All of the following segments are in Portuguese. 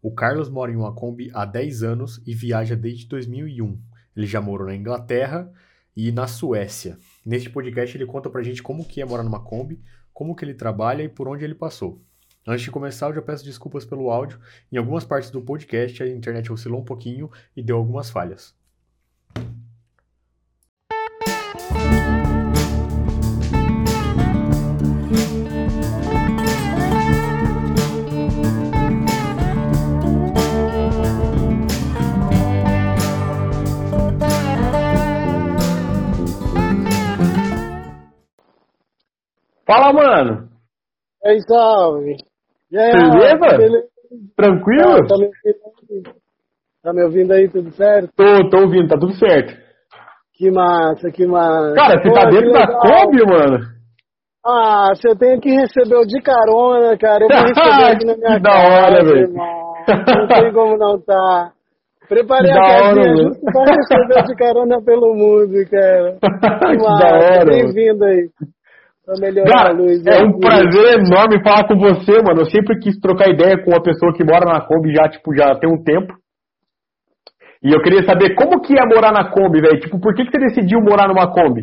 O Carlos mora em uma Kombi há 10 anos e viaja desde 2001. Ele já morou na Inglaterra e na Suécia. Neste podcast ele conta pra gente como que é morar numa Kombi, como que ele trabalha e por onde ele passou. Antes de começar, eu já peço desculpas pelo áudio. Em algumas partes do podcast a internet oscilou um pouquinho e deu algumas falhas. Fala, mano. E aí, salve. E aí, Beleza? Beleza? Tranquilo? Ah, tá, me ouvindo aí? tá me ouvindo aí, tudo certo? Tô, tô ouvindo, tá tudo certo. Que massa, que massa. Cara, você Pô, tá dentro da. Kombi, mano? Ah, você tem que receber o de carona, cara. Eu vou receber aqui na minha Que da casa, hora, velho. Não tem como não tá. Preparei a da hora, casinha justo pra receber o de carona pelo mundo, cara. Que Que massa, da hora, bem-vindo aí. Cara, luz. é um aqui. prazer enorme falar com você, mano. Eu sempre quis trocar ideia com uma pessoa que mora na Kombi já, tipo, já tem um tempo. E eu queria saber como que é morar na Kombi, velho. Tipo, por que, que você decidiu morar numa Kombi?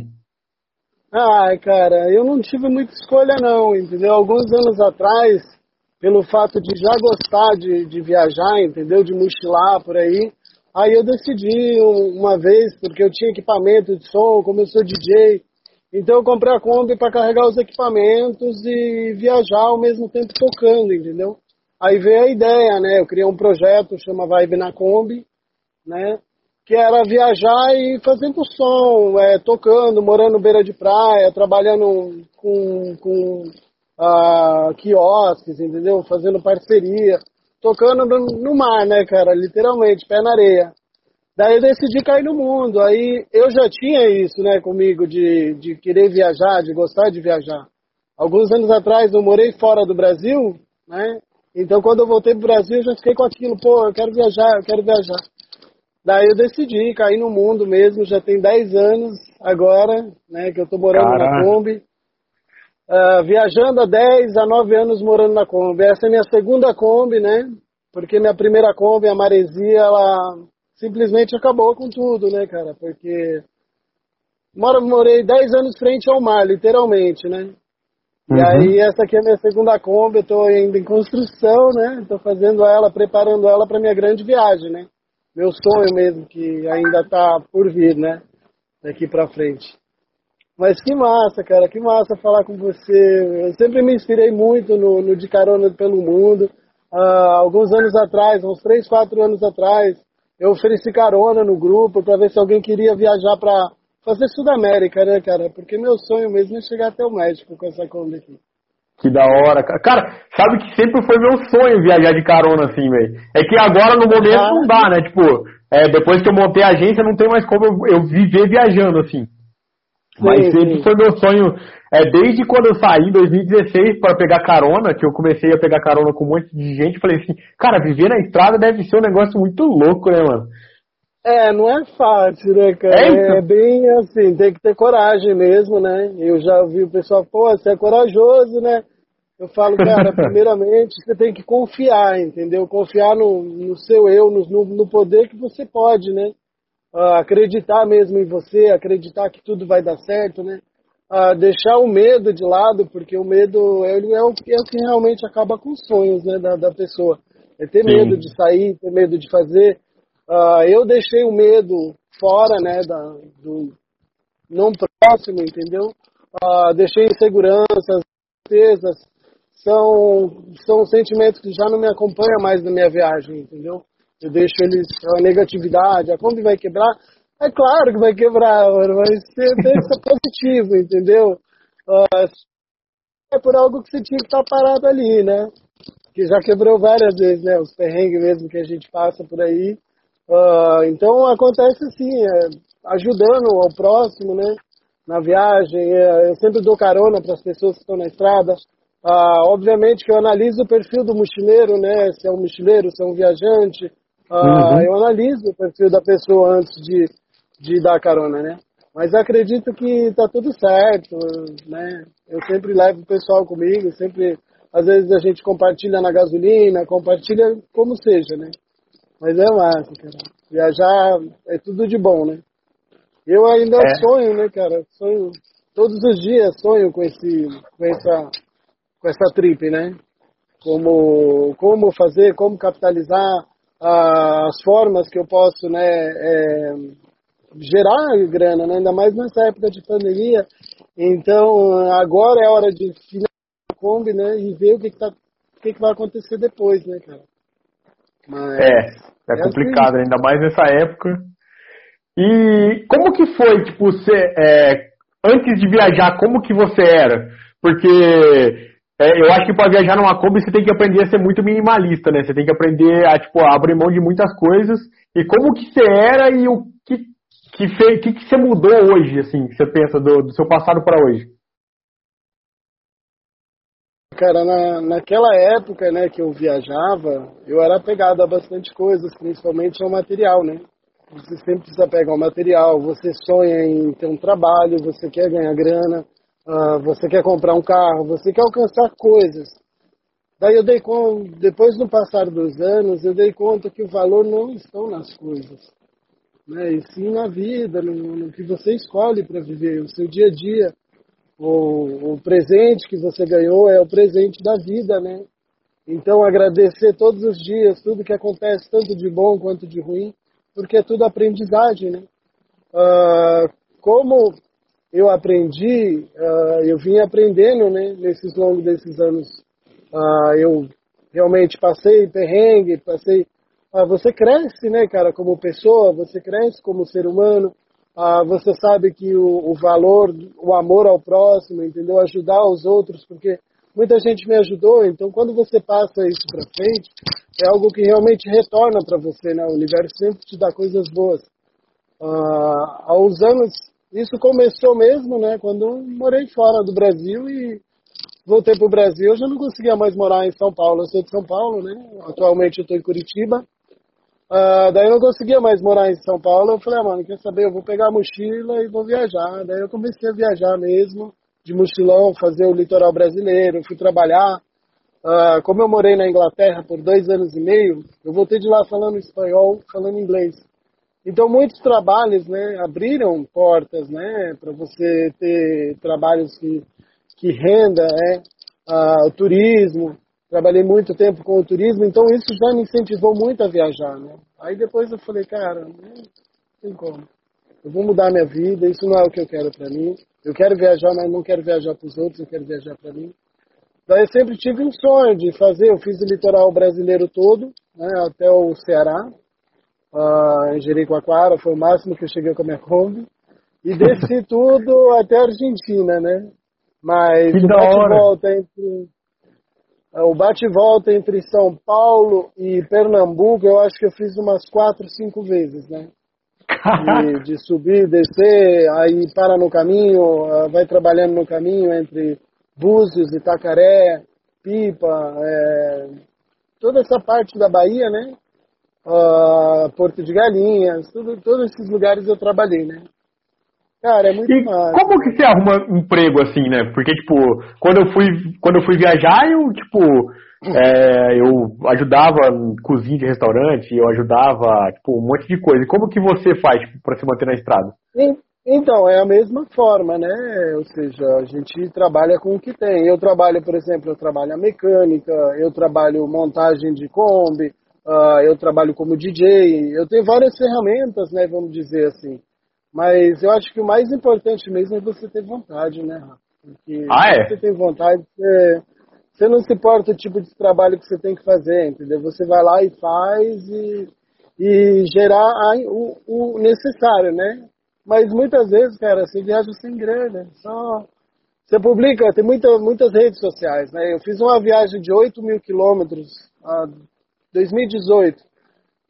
Ai, cara, eu não tive muita escolha não, entendeu? Alguns anos atrás, pelo fato de já gostar de, de viajar, entendeu? De mochilar por aí, aí eu decidi um- uma vez, porque eu tinha equipamento de som, como eu sou DJ, então eu comprei a Kombi para carregar os equipamentos e viajar ao mesmo tempo tocando, entendeu? Aí veio a ideia, né? Eu criei um projeto, chama Vibe na Kombi, né? que era viajar e fazendo som, é, tocando, morando beira de praia, trabalhando com, com ah, quiosques, entendeu? Fazendo parceria, tocando no, no mar, né, cara? Literalmente, pé na areia. Daí eu decidi cair no mundo. Aí eu já tinha isso, né, comigo, de, de querer viajar, de gostar de viajar. Alguns anos atrás eu morei fora do Brasil, né? Então quando eu voltei pro Brasil eu já fiquei com aquilo, pô, eu quero viajar, eu quero viajar. Daí eu decidi cair no mundo mesmo, já tem 10 anos agora, né, que eu tô morando na Caraca. Kombi. Ah, viajando há 10 a 9 anos morando na Kombi. Essa é minha segunda Kombi, né? Porque minha primeira Kombi, a Maresia, ela simplesmente acabou com tudo, né, cara? Porque moro, morei 10 anos frente ao mar, literalmente, né? E Uhum. aí essa aqui é a minha segunda Kombi, eu tô ainda em construção, né? Tô fazendo ela, preparando ela para minha grande viagem, né? Meu sonho mesmo, que ainda tá por vir, né? Daqui pra frente. Mas que massa, cara, que massa falar com você. Eu sempre me inspirei muito no, no De Carona pelo Mundo. Ah, alguns anos atrás, uns 3, 4 anos atrás, eu ofereci carona no grupo para ver se alguém queria viajar para fazer Sudamérica, né, cara? Porque meu sonho mesmo é chegar até o México com essa Kombi aqui. Que da hora, cara. Cara, sabe que sempre foi meu sonho viajar de carona assim, velho. É que agora no momento Ah. não dá, né? Tipo, é, depois que eu montei a agência, não tem mais como eu, eu viver viajando assim. Mas Sim, sempre sim. foi meu sonho, é, desde quando eu saí em 2016 para pegar carona, que eu comecei a pegar carona com um monte de gente, falei assim, cara, viver na estrada deve ser um negócio muito louco, né, mano? É, não é fácil, né, cara? É. É bem assim, tem que ter coragem mesmo, né? Eu já ouvi o pessoal, pô, você é corajoso, né? Eu falo, cara, primeiramente você tem que confiar, entendeu? Confiar no, no seu eu, no, no poder que você pode, né? Ah, acreditar mesmo em você, acreditar que tudo vai dar certo, né? Ah, deixar o medo de lado, porque o medo ele é, o, que- é o que realmente acaba com os sonhos né, da, da pessoa. É ter Sim. medo de sair, ter medo de fazer. Ah, eu deixei o medo fora, né, da, do não próximo, entendeu? Ah, deixei inseguranças, certezas, são, são sentimentos que já não me acompanham mais na minha viagem, entendeu? Eu deixo eles, a negatividade, a Kombi vai quebrar, é claro que vai quebrar, mano, mas você tem que ser positivo, entendeu? É por algo que você tinha que estar parado ali, né? Que já quebrou várias vezes, né? Os perrengues mesmo que a gente passa por aí. Então acontece assim, é, ajudando ao próximo, né? Na viagem, é, eu sempre dou carona para as pessoas que estão na estrada. Ah, obviamente que eu analiso o perfil do mochileiro, né? Se é um mochileiro, se é um viajante. Ah, Uhum. Eu analiso o perfil da pessoa antes de, de dar carona, né? Mas acredito que tá tudo certo, né? Eu sempre levo o pessoal comigo, sempre às vezes a gente compartilha na gasolina, compartilha como seja, né? Mas é massa, cara. Viajar é tudo de bom, né? Eu ainda é. sonho, né, cara? Sonho todos os dias sonho com esse com essa com essa trip, né? Como como fazer, como capitalizar as formas que eu posso, né, é, gerar grana, né? ainda mais nessa época de pandemia. Então, agora é hora de finalizar a Kombi, né? E ver o que, que, tá, o que, que vai acontecer depois, né, cara? Mas, é, é, é complicado, assim. ainda mais nessa época. E como que foi, tipo, você, é, antes de viajar, como que você era? Porque é, eu acho que para viajar numa Kombi você tem que aprender a ser muito minimalista, né? Você tem que aprender a, tipo, a abrir mão de muitas coisas. E como que você era e o que que, fez, que, que você mudou hoje, assim, que você pensa do, do seu passado para hoje? Cara, na, naquela época, né, que eu viajava, eu era apegado a bastante coisas, principalmente ao material, né? Você sempre precisa pegar o material, você sonha em ter um trabalho, você quer ganhar grana, uh, você quer comprar um carro, você quer alcançar coisas. Daí eu dei conta, depois do passar dos anos, eu dei conta que o valor não está nas coisas né? E sim na vida, no, no que você escolhe para viver, o seu dia a dia. O, o presente que você ganhou é o presente da vida, né? Então agradecer todos os dias tudo que acontece, tanto de bom quanto de ruim, porque é tudo aprendizagem, né? Uh, como eu aprendi, uh, eu vim aprendendo, né? Nesses longos desses anos, uh, eu realmente passei perrengue, passei ah, você cresce, né, cara, como pessoa, você cresce como ser humano, você sabe que o, o, valor, o amor ao próximo, entendeu? Ajudar os outros, porque muita gente me ajudou, então quando você passa isso para frente, é algo que realmente retorna para você, né? O universo sempre te dá coisas boas. Uns anos, isso começou mesmo, né, quando morei fora do Brasil e voltei para o Brasil, eu já não conseguia mais morar em São Paulo. Eu sou de São Paulo, né? Atualmente eu estou em Curitiba. Uh, daí eu não conseguia mais morar em São Paulo. Eu falei, ah, mano, quer saber? Eu vou pegar a mochila e vou viajar. Daí eu comecei a viajar mesmo, de mochilão, fazer o litoral brasileiro. Fui trabalhar. Uh, como eu morei na Inglaterra por dois anos e meio, eu voltei de lá falando espanhol, falando inglês. Então muitos trabalhos, né, abriram portas, né, para você ter trabalhos que que renda, né, o turismo trabalhei muito tempo com o turismo, então isso já me incentivou muito a viajar, né? Aí depois eu falei, cara, não tem como. Eu vou mudar minha vida, isso não é o que eu quero para mim. Eu quero viajar, mas não quero viajar para os outros, eu quero viajar para mim. Daí eu sempre tive um sonho de fazer, eu fiz o litoral brasileiro todo, né, até o Ceará, uh, em Jericoacoara, foi o máximo que eu cheguei com a minha Kombi. E desci tudo até a Argentina, né? Mas que o bate-volta entre é, o bate-volta entre São Paulo e Pernambuco, eu acho que eu fiz umas quatro, cinco vezes, né? De, de, subir, descer, aí para no caminho, ah, vai trabalhando no caminho entre Búzios, Itacaré, Pipa, é, toda essa parte da Bahia, né? Uh, Porto de Galinhas, tudo, todos esses lugares eu trabalhei, né? Cara, é muito e massa. Como que você arruma emprego assim, né? Porque, tipo, quando eu fui, quando eu fui viajar, eu, tipo, é, eu ajudava cozinha de restaurante, eu ajudava, tipo, um monte de coisa. E como que você faz tipo, para se manter na estrada? Então, é a mesma forma, né? Ou seja, a gente trabalha com o que tem. Eu trabalho, por exemplo, eu trabalho a mecânica, eu trabalho montagem de Kombi, uh, eu trabalho como DJ, eu tenho várias ferramentas, né? Vamos dizer assim. Mas eu acho que o mais importante mesmo é você ter vontade, né, Rafa? Porque ah, é? você tem vontade, você, você não se importa o tipo de trabalho que você tem que fazer, entendeu? Você vai lá e faz e, e gerar a, o, o necessário, né? Mas muitas vezes, cara, você viaja sem grana, só... Você publica, tem muita, muitas redes sociais, né? Eu fiz uma viagem de 8 mil quilômetros 2018.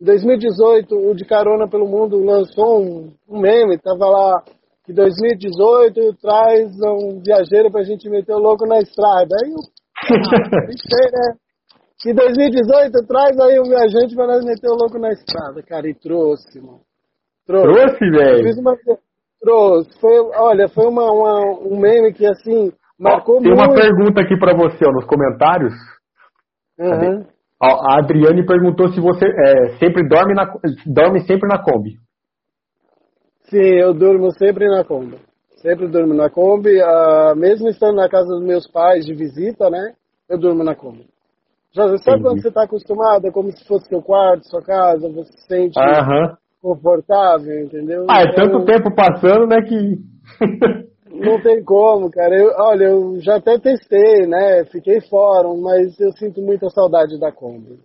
Em 2018, o De Carona pelo Mundo lançou um, um meme, tava lá que 2018 traz um viajeiro pra gente meter o louco na estrada. Aí eu pensei, né? Que 2018 traz aí um viajante pra nós meter o louco na estrada, cara, e trouxe, mano. Trouxe, trouxe velho? Trouxe. Foi, olha, foi uma, uma, um meme que assim, Marcou Tem muito. uma pergunta aqui pra você, ó, nos comentários. Uhum. A Adriane perguntou se você é, sempre dorme, na, dorme sempre na Kombi. Sim, eu durmo sempre na Kombi. Sempre durmo na Kombi. ah, mesmo estando na casa dos meus pais de visita, né? Eu durmo na Kombi. Já sabe Entendi. quando você está acostumado? É como se fosse seu quarto, sua casa, você se sente Aham. confortável, entendeu? Ah, é Então, tanto tempo passando, né, que... Não tem como, cara. Eu, olha, eu já até testei, né? Fiquei fora, mas eu sinto muita saudade da Kombi.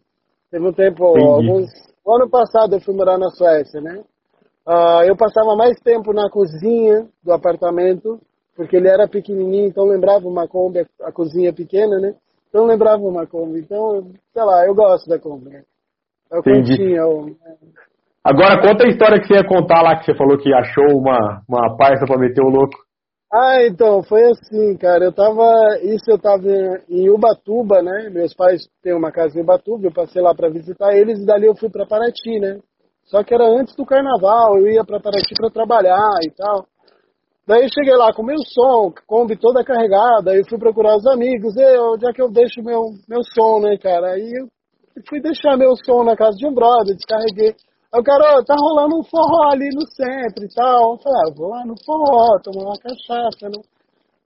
Teve um tempo, alguns. O ano passado eu fui morar na Suécia, né? Ah, eu passava mais tempo na cozinha do apartamento, porque ele era pequenininho, então lembrava uma Kombi, a cozinha pequena, né? Então lembrava uma Kombi. Então, sei lá, eu gosto da Kombi, né? É o Entendi. cantinho, é o- Agora conta a história que você ia contar lá, que você falou que achou uma, uma parça pra meter o louco. Ah, então, foi assim, cara. Eu tava. Isso eu tava em Ubatuba, né? Meus pais têm uma casa em Ubatuba, eu passei lá pra visitar eles e dali eu fui pra Paraty, né? Só que era antes do carnaval, eu ia pra Paraty pra trabalhar e tal. Daí eu cheguei lá com meu som, Kombi toda carregada, aí fui procurar os amigos, e onde é que eu deixo meu, meu som, né, cara? Aí eu fui deixar meu som na casa de um brother, descarreguei. Aí o cara, tá rolando um forró ali no centro e tal. Eu falei, ah, vou lá no forró, tomar uma cachaça, né?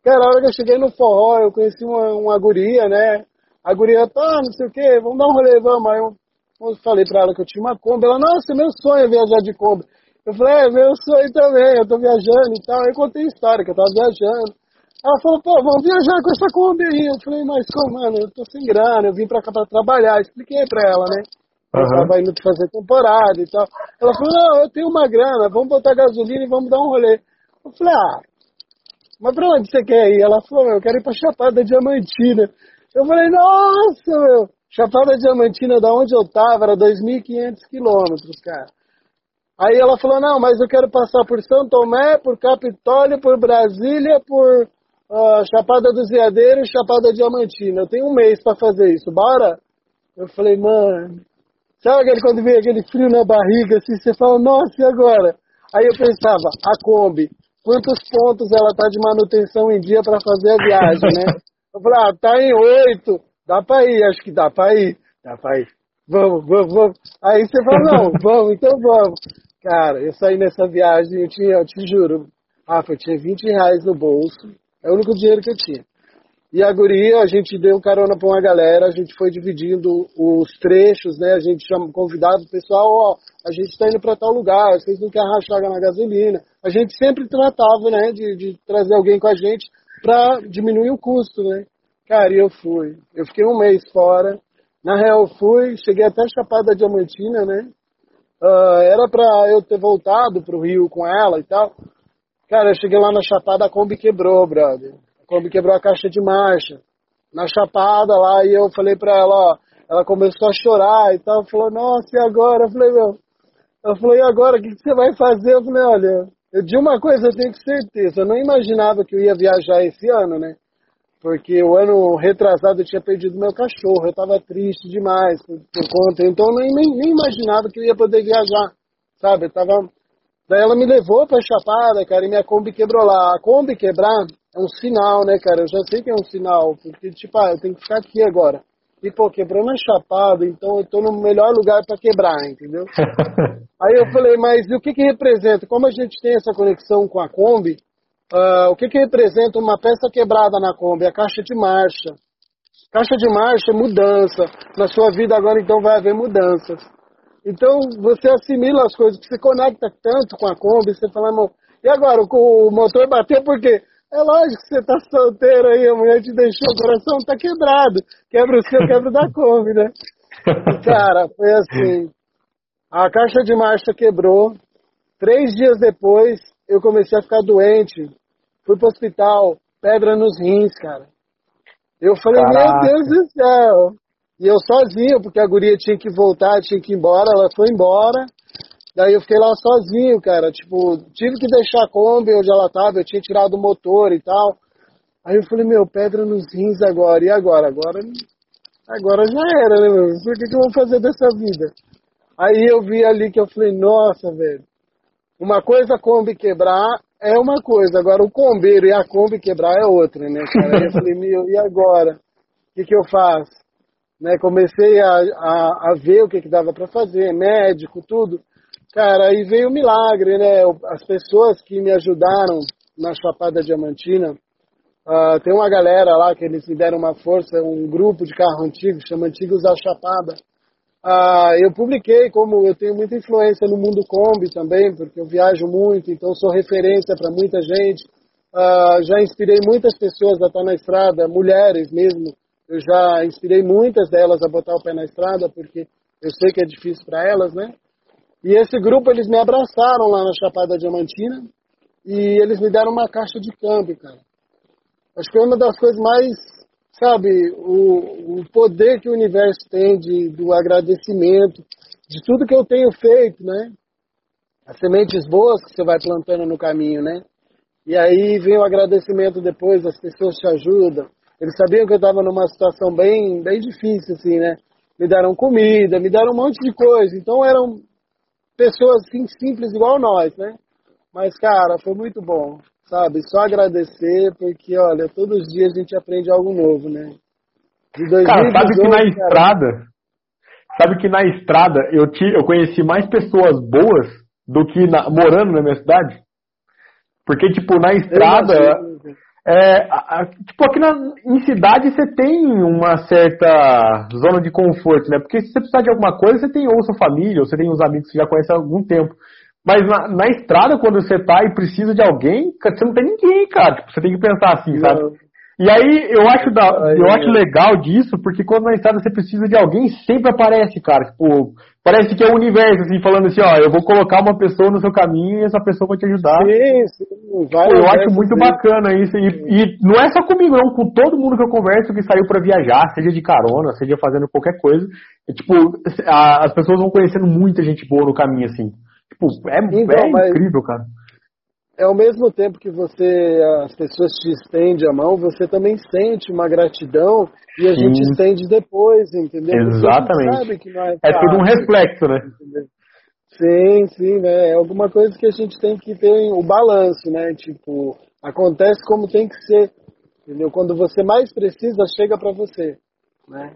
Cara, a hora que eu cheguei no forró, eu conheci uma, uma guria, né? A guria, tá, não sei o quê, vamos dar um rolê, vamos. Aí eu, eu falei pra ela que eu tinha uma Kombi. Ela, nossa, meu sonho é viajar de Kombi. Eu falei, é, meu sonho também, eu tô viajando e tal. Aí eu contei a história, que eu tava viajando. Ela falou, pô, vamos viajar com essa Kombi aí. Eu falei, mas como, mano, eu tô sem grana, eu vim pra cá pra trabalhar. Expliquei pra ela, né? Eu Aham. tava indo fazer temporada e tal. Ela falou, não, eu tenho uma grana, vamos botar gasolina e vamos dar um rolê. Eu falei, ah, mas pra onde você quer ir? Ela falou, eu quero ir pra Chapada Diamantina. Eu falei, nossa, meu, Chapada Diamantina, da onde eu tava, era 2.500 quilômetros, cara. Aí ela falou, não, mas eu quero passar por São Tomé, por Capitólio, por Brasília, por ah, Chapada dos Veadeiros, Chapada Diamantina. Eu tenho um mês pra fazer isso, bora? Eu falei, mano, sabe aquele quando vem aquele frio na barriga, assim, você fala, nossa, e agora? Aí eu pensava, a Kombi, quantos pontos ela tá de manutenção em dia pra fazer a viagem, né? Eu falei, ah, tá em oito, dá pra ir, acho que dá pra ir, dá pra ir. Vamos, vamos, vamos. Aí você fala, não, vamos, então vamos. Cara, eu saí nessa viagem, eu tinha, eu te juro, Rafa, eu tinha 20 reais no bolso, é o único dinheiro que eu tinha. E a guria, a gente deu carona pra uma galera, a gente foi dividindo os trechos, né? A gente chama, convidava o pessoal, ó, a gente tá indo pra tal lugar, vocês não querem rachar na gasolina. A gente sempre tratava, né, de, de trazer alguém com a gente pra diminuir o custo, né? Cara, e eu fui. Eu fiquei um mês fora. Na real, eu fui, cheguei até Chapada Diamantina, né? Ah, era pra eu ter voltado pro Rio com ela e tal. Cara, eu cheguei lá na Chapada, a Kombi quebrou, brother. A Kombi quebrou a caixa de marcha. Na Chapada lá, e eu falei pra ela, ó, ela começou a chorar e tal, falou, nossa, e agora? Eu falei, meu, ela falou, e agora, o que, você vai fazer? Eu falei, olha, eu, de uma coisa eu tenho certeza, eu não imaginava que eu ia viajar esse ano, né? Porque o ano retrasado eu tinha perdido meu cachorro, eu tava triste demais por, por conta, então eu nem, nem imaginava que eu ia poder viajar, sabe? Eu tava... Daí ela me levou pra Chapada, cara, e minha Kombi quebrou lá. A Kombi quebrar é um sinal, né, cara? Eu já sei que é um sinal, porque, tipo, ah, eu tenho que ficar aqui agora. E, pô, quebrou na Chapada, então eu tô no melhor lugar pra quebrar, entendeu? Aí eu falei, mas e o que que representa? Como a gente tem essa conexão com a Kombi, ah, o que que representa uma peça quebrada na Kombi? A caixa de marcha. Caixa de marcha é mudança. Na sua vida agora, então, vai haver mudanças. Então, você assimila as coisas, você conecta tanto com a Kombi, você fala, "Não, e agora, o motor bateu por quê? É lógico que você tá solteiro aí, a mulher te deixou, o coração tá quebrado. Quebra o seu, quebra o da Kombi, né? E, cara, foi assim. A caixa de marcha quebrou. Três dias depois, eu comecei a ficar doente. Fui pro hospital, pedra nos rins, cara. Eu falei, Caraca. meu Deus do céu. E eu sozinho, porque a guria tinha que voltar, tinha que ir embora, ela foi embora. Daí eu fiquei lá sozinho, cara. Tipo, tive que deixar a Kombi onde ela tava, eu tinha tirado o motor e tal. Aí eu falei, meu, pedra nos rins agora. E agora? Agora, agora já era, né, meu? O que, que eu vou fazer dessa vida? Aí eu vi ali que eu falei, nossa, velho. Uma coisa a Kombi quebrar é uma coisa, agora o combeiro e a Kombi quebrar é outra, né, cara? Aí eu falei, meu, e agora? O que, que eu faço? Né, comecei a, a, a ver o que, que dava para fazer, médico, tudo. Cara, aí veio o milagre, né? As pessoas que me ajudaram na Chapada Diamantina, uh, tem uma galera lá que eles me deram uma força, um grupo de carro antigo, chama Antigos da Chapada. Uh, eu publiquei como eu tenho muita influência no mundo Kombi também, porque eu viajo muito, então sou referência para muita gente. Uh, já inspirei muitas pessoas a estar na estrada, mulheres mesmo. Eu já inspirei muitas delas a botar o pé na estrada, porque eu sei que é difícil para elas, né? E esse grupo, eles me abraçaram lá na Chapada Diamantina e eles me deram uma caixa de câmbio, cara. Acho que foi uma das coisas mais, sabe, o, o poder que o universo tem de, do agradecimento, de tudo que eu tenho feito, né? As sementes boas que você vai plantando no caminho, né? E aí vem o agradecimento depois, as pessoas te ajudam. Eles sabiam que eu estava numa situação bem, bem difícil, assim, né? Me deram comida, me deram um monte de coisa. Então eram pessoas assim, simples igual nós, né? Mas, cara, foi muito bom, sabe? Só agradecer, porque, olha, todos os dias a gente aprende algo novo, né? De 2018, cara, sabe que na cara, estrada, sabe que na estrada eu, te, eu conheci mais pessoas boas do que na, morando na minha cidade? Porque, tipo, na estrada, é, a, tipo, aqui na, em cidade você tem uma certa zona de conforto, né? Porque se você precisar de alguma coisa, você tem ou sua família, ou você tem uns amigos que já conhecem há algum tempo. Mas na, na estrada, quando você tá e precisa de alguém, você não tem ninguém, cara. Tipo, você tem que pensar assim, sabe? E aí eu acho, da, eu acho legal disso, porque quando na estrada você precisa de alguém, sempre aparece, cara. Tipo, parece que é o universo, assim, falando assim, ó, eu vou colocar uma pessoa no seu caminho e essa pessoa vai te ajudar. Sim, sim, vai, eu acho muito sim. bacana isso. E, e, não é só comigo, não, com todo mundo que eu converso que saiu para viajar, seja de carona, seja fazendo qualquer coisa. E, tipo, a, as pessoas vão conhecendo muita gente boa no caminho, assim. Tipo, é, então, é incrível, cara é ao mesmo tempo que você as pessoas te estendem a mão, você também sente uma gratidão e a Sim. gente estende depois, entendeu? Exatamente. É, é, tudo um reflexo, né? Entendeu? Sim, sim, né? É alguma coisa que a gente tem que ter o balanço, né? Tipo, acontece como tem que ser, entendeu? Quando você mais precisa, chega para você, né?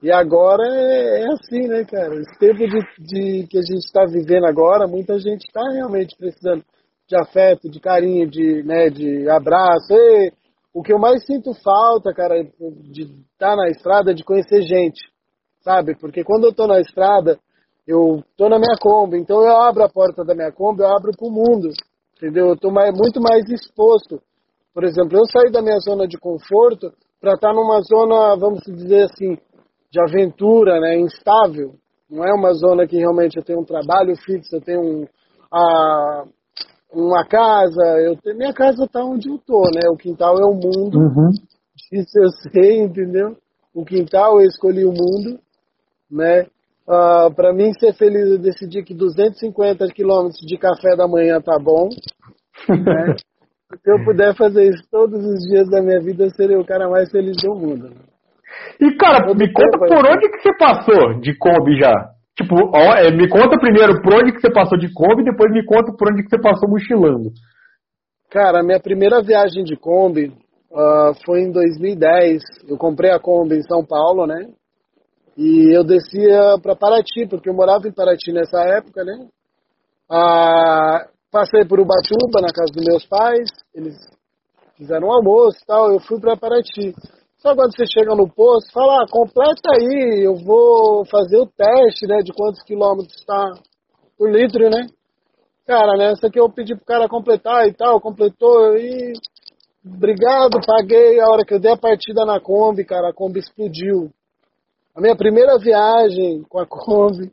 E agora é, é, assim, né, cara? Esse tempo de, de que a gente está vivendo agora, muita gente está realmente precisando de afeto, de carinho, de, né, de abraço. E o que eu mais sinto falta, cara, de estar tá na estrada é de conhecer gente, sabe? Porque quando eu tô na estrada, eu tô na minha Kombi, então eu abro a porta da minha Kombi, eu abro pro mundo, entendeu? Eu tô mais, muito mais exposto. Por exemplo, eu saí da minha zona de conforto para estar tá numa zona, vamos dizer assim, de aventura, né, instável. Não é uma zona que realmente eu tenho um trabalho fixo, eu tenho um, a, uma casa, eu tenho, minha casa tá onde eu tô, né? O quintal é o mundo. Uhum. Isso eu sei, entendeu? O quintal eu escolhi o mundo, né? Uh, ah, para mim ser feliz eu decidi que 250 quilômetros de café da manhã tá bom, né? Se eu puder fazer isso todos os dias da minha vida, eu seria o cara mais feliz do mundo. Né? E cara, Todo me conta por onde que você passou de Kombi já? Tipo, ó, é, me conta primeiro por onde que você passou de Kombi, depois me conta por onde que você passou mochilando. Cara, minha primeira viagem de Kombi uh, foi em 2010. Eu comprei a Kombi em São Paulo, né? E eu descia para Paraty, porque eu morava em Paraty nessa época, né? Uh, passei por Ubatuba, na casa dos meus pais. Eles fizeram um almoço e tal. Eu fui para Paraty. Só quando você chega no posto, fala, ah, completa aí, eu vou fazer o teste, né, de quantos quilômetros está por litro, né? Cara, nessa que eu pedi pro cara completar e tal, completou e obrigado, paguei. A hora que eu dei a partida na Kombi, cara, a Kombi explodiu. A minha primeira viagem com a Kombi,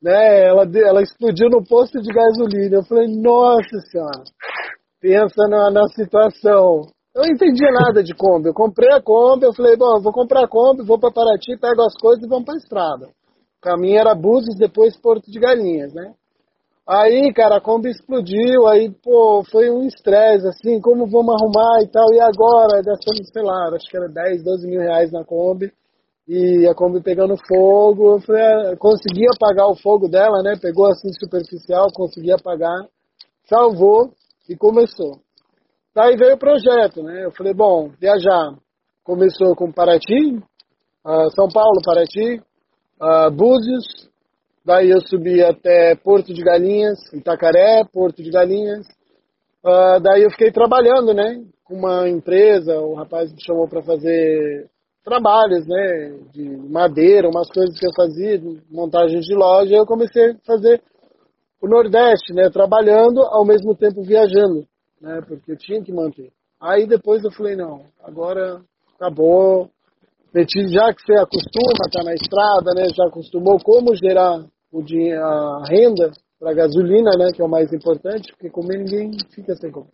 né, ela, ela explodiu no posto de gasolina. Eu falei, nossa senhora, pensa na, na situação. Eu não entendia nada de Kombi. Eu comprei a Kombi, eu falei, bom, eu vou comprar a Kombi, vou para Paraty, pego as coisas e vamos para a estrada. O caminho era Búzios, depois Porto de Galinhas, né? Aí, cara, a Kombi explodiu, aí, pô, foi um estresse, assim, como vamos arrumar e tal, e agora? Gastamos, sei lá, acho que era 10, 12 mil reais na Kombi, e a Kombi pegando fogo, eu falei, ah, consegui apagar o fogo dela, né, pegou assim superficial, consegui apagar, salvou, E começou. Daí veio o projeto, né? Eu falei, bom, viajar. Começou com Paraty, uh, São Paulo, Paraty, uh, Búzios, daí eu subi até Porto de Galinhas, Itacaré, Porto de Galinhas. Uh, daí eu fiquei trabalhando, né? Com uma empresa, o rapaz me chamou para fazer trabalhos, né? De madeira, umas coisas que eu fazia, montagem de loja. eu comecei a fazer o Nordeste, né? Trabalhando ao mesmo tempo viajando, né? Porque tinha que manter. Aí depois eu falei, não, agora acabou. Já que você acostuma tá na estrada, né? Já acostumou como gerar o dinheiro, a renda para gasolina, né? Que é o mais importante, porque comer ninguém fica sem comer.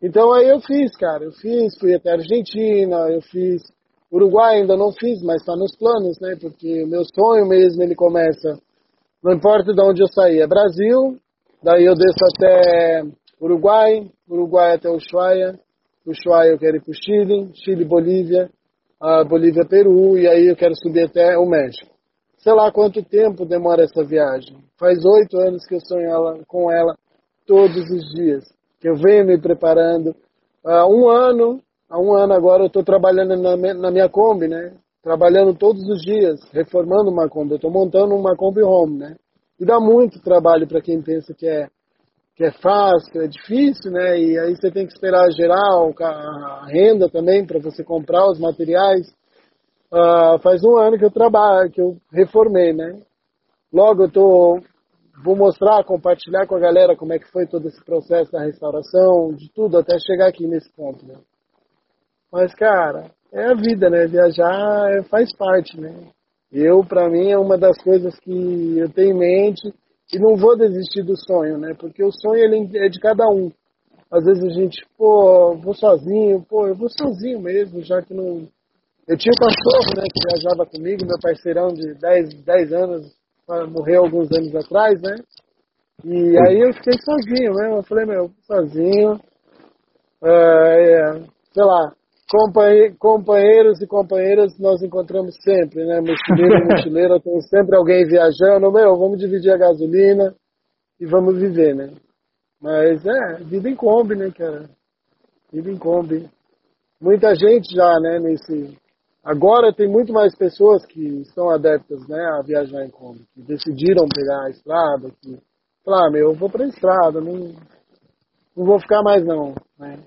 Então aí eu fiz, cara, eu fiz, fui até a Argentina, eu fiz Uruguai ainda não fiz, mas está nos planos, né? Porque o meu sonho mesmo ele começa, não importa de onde eu sair, é Brasil, daí eu desço até Uruguai, Uruguai até Ushuaia, Ushuaia eu quero ir para o Chile, Chile, Bolívia, Bolívia, Peru, e aí eu quero subir até o México. Sei lá quanto tempo demora essa viagem. Faz oito anos que eu sonho ela, com ela todos os dias, que eu venho me preparando. Uh, um ano há um ano agora eu estou trabalhando na, na, minha Kombi, né? Trabalhando todos os dias, reformando uma Kombi. Eu estou montando uma Kombi Home, né? E dá muito trabalho para quem pensa que é que é fácil, que é difícil, né? E aí você tem que esperar gerar a renda também para você comprar os materiais. Uh, faz um ano que eu trabalho, que eu reformei, né? Logo eu tô vou mostrar, compartilhar com a galera como é que foi todo esse processo da restauração, de tudo até chegar aqui nesse ponto, né? Mas, cara, é a vida, né? Viajar é, faz parte, né? Eu, para mim, é uma das coisas que eu tenho em mente e não vou desistir do sonho, né? Porque o sonho ele é de cada um. Às vezes a gente, pô, vou sozinho, pô, eu vou sozinho mesmo, já que não. Eu tinha um cachorro, né, que viajava comigo, meu parceirão de 10, 10 anos, morreu alguns anos atrás, né? E aí eu fiquei sozinho, né? Eu falei, meu, sozinho. É, sei lá, companheiros e companheiras nós encontramos sempre, né? Mochileiro e mochileira, tem sempre alguém viajando. Meu, vamos dividir a gasolina e vamos viver, né? Mas é, vida em Kombi, né, cara? Vida em Kombi. Muita gente já, né, nesse... Agora tem muito mais pessoas que estão adeptas, né, a viajar em Kombi, que decidiram pegar a estrada, que... Falar, ah, meu, eu vou pra estrada, não, não vou ficar mais não, né?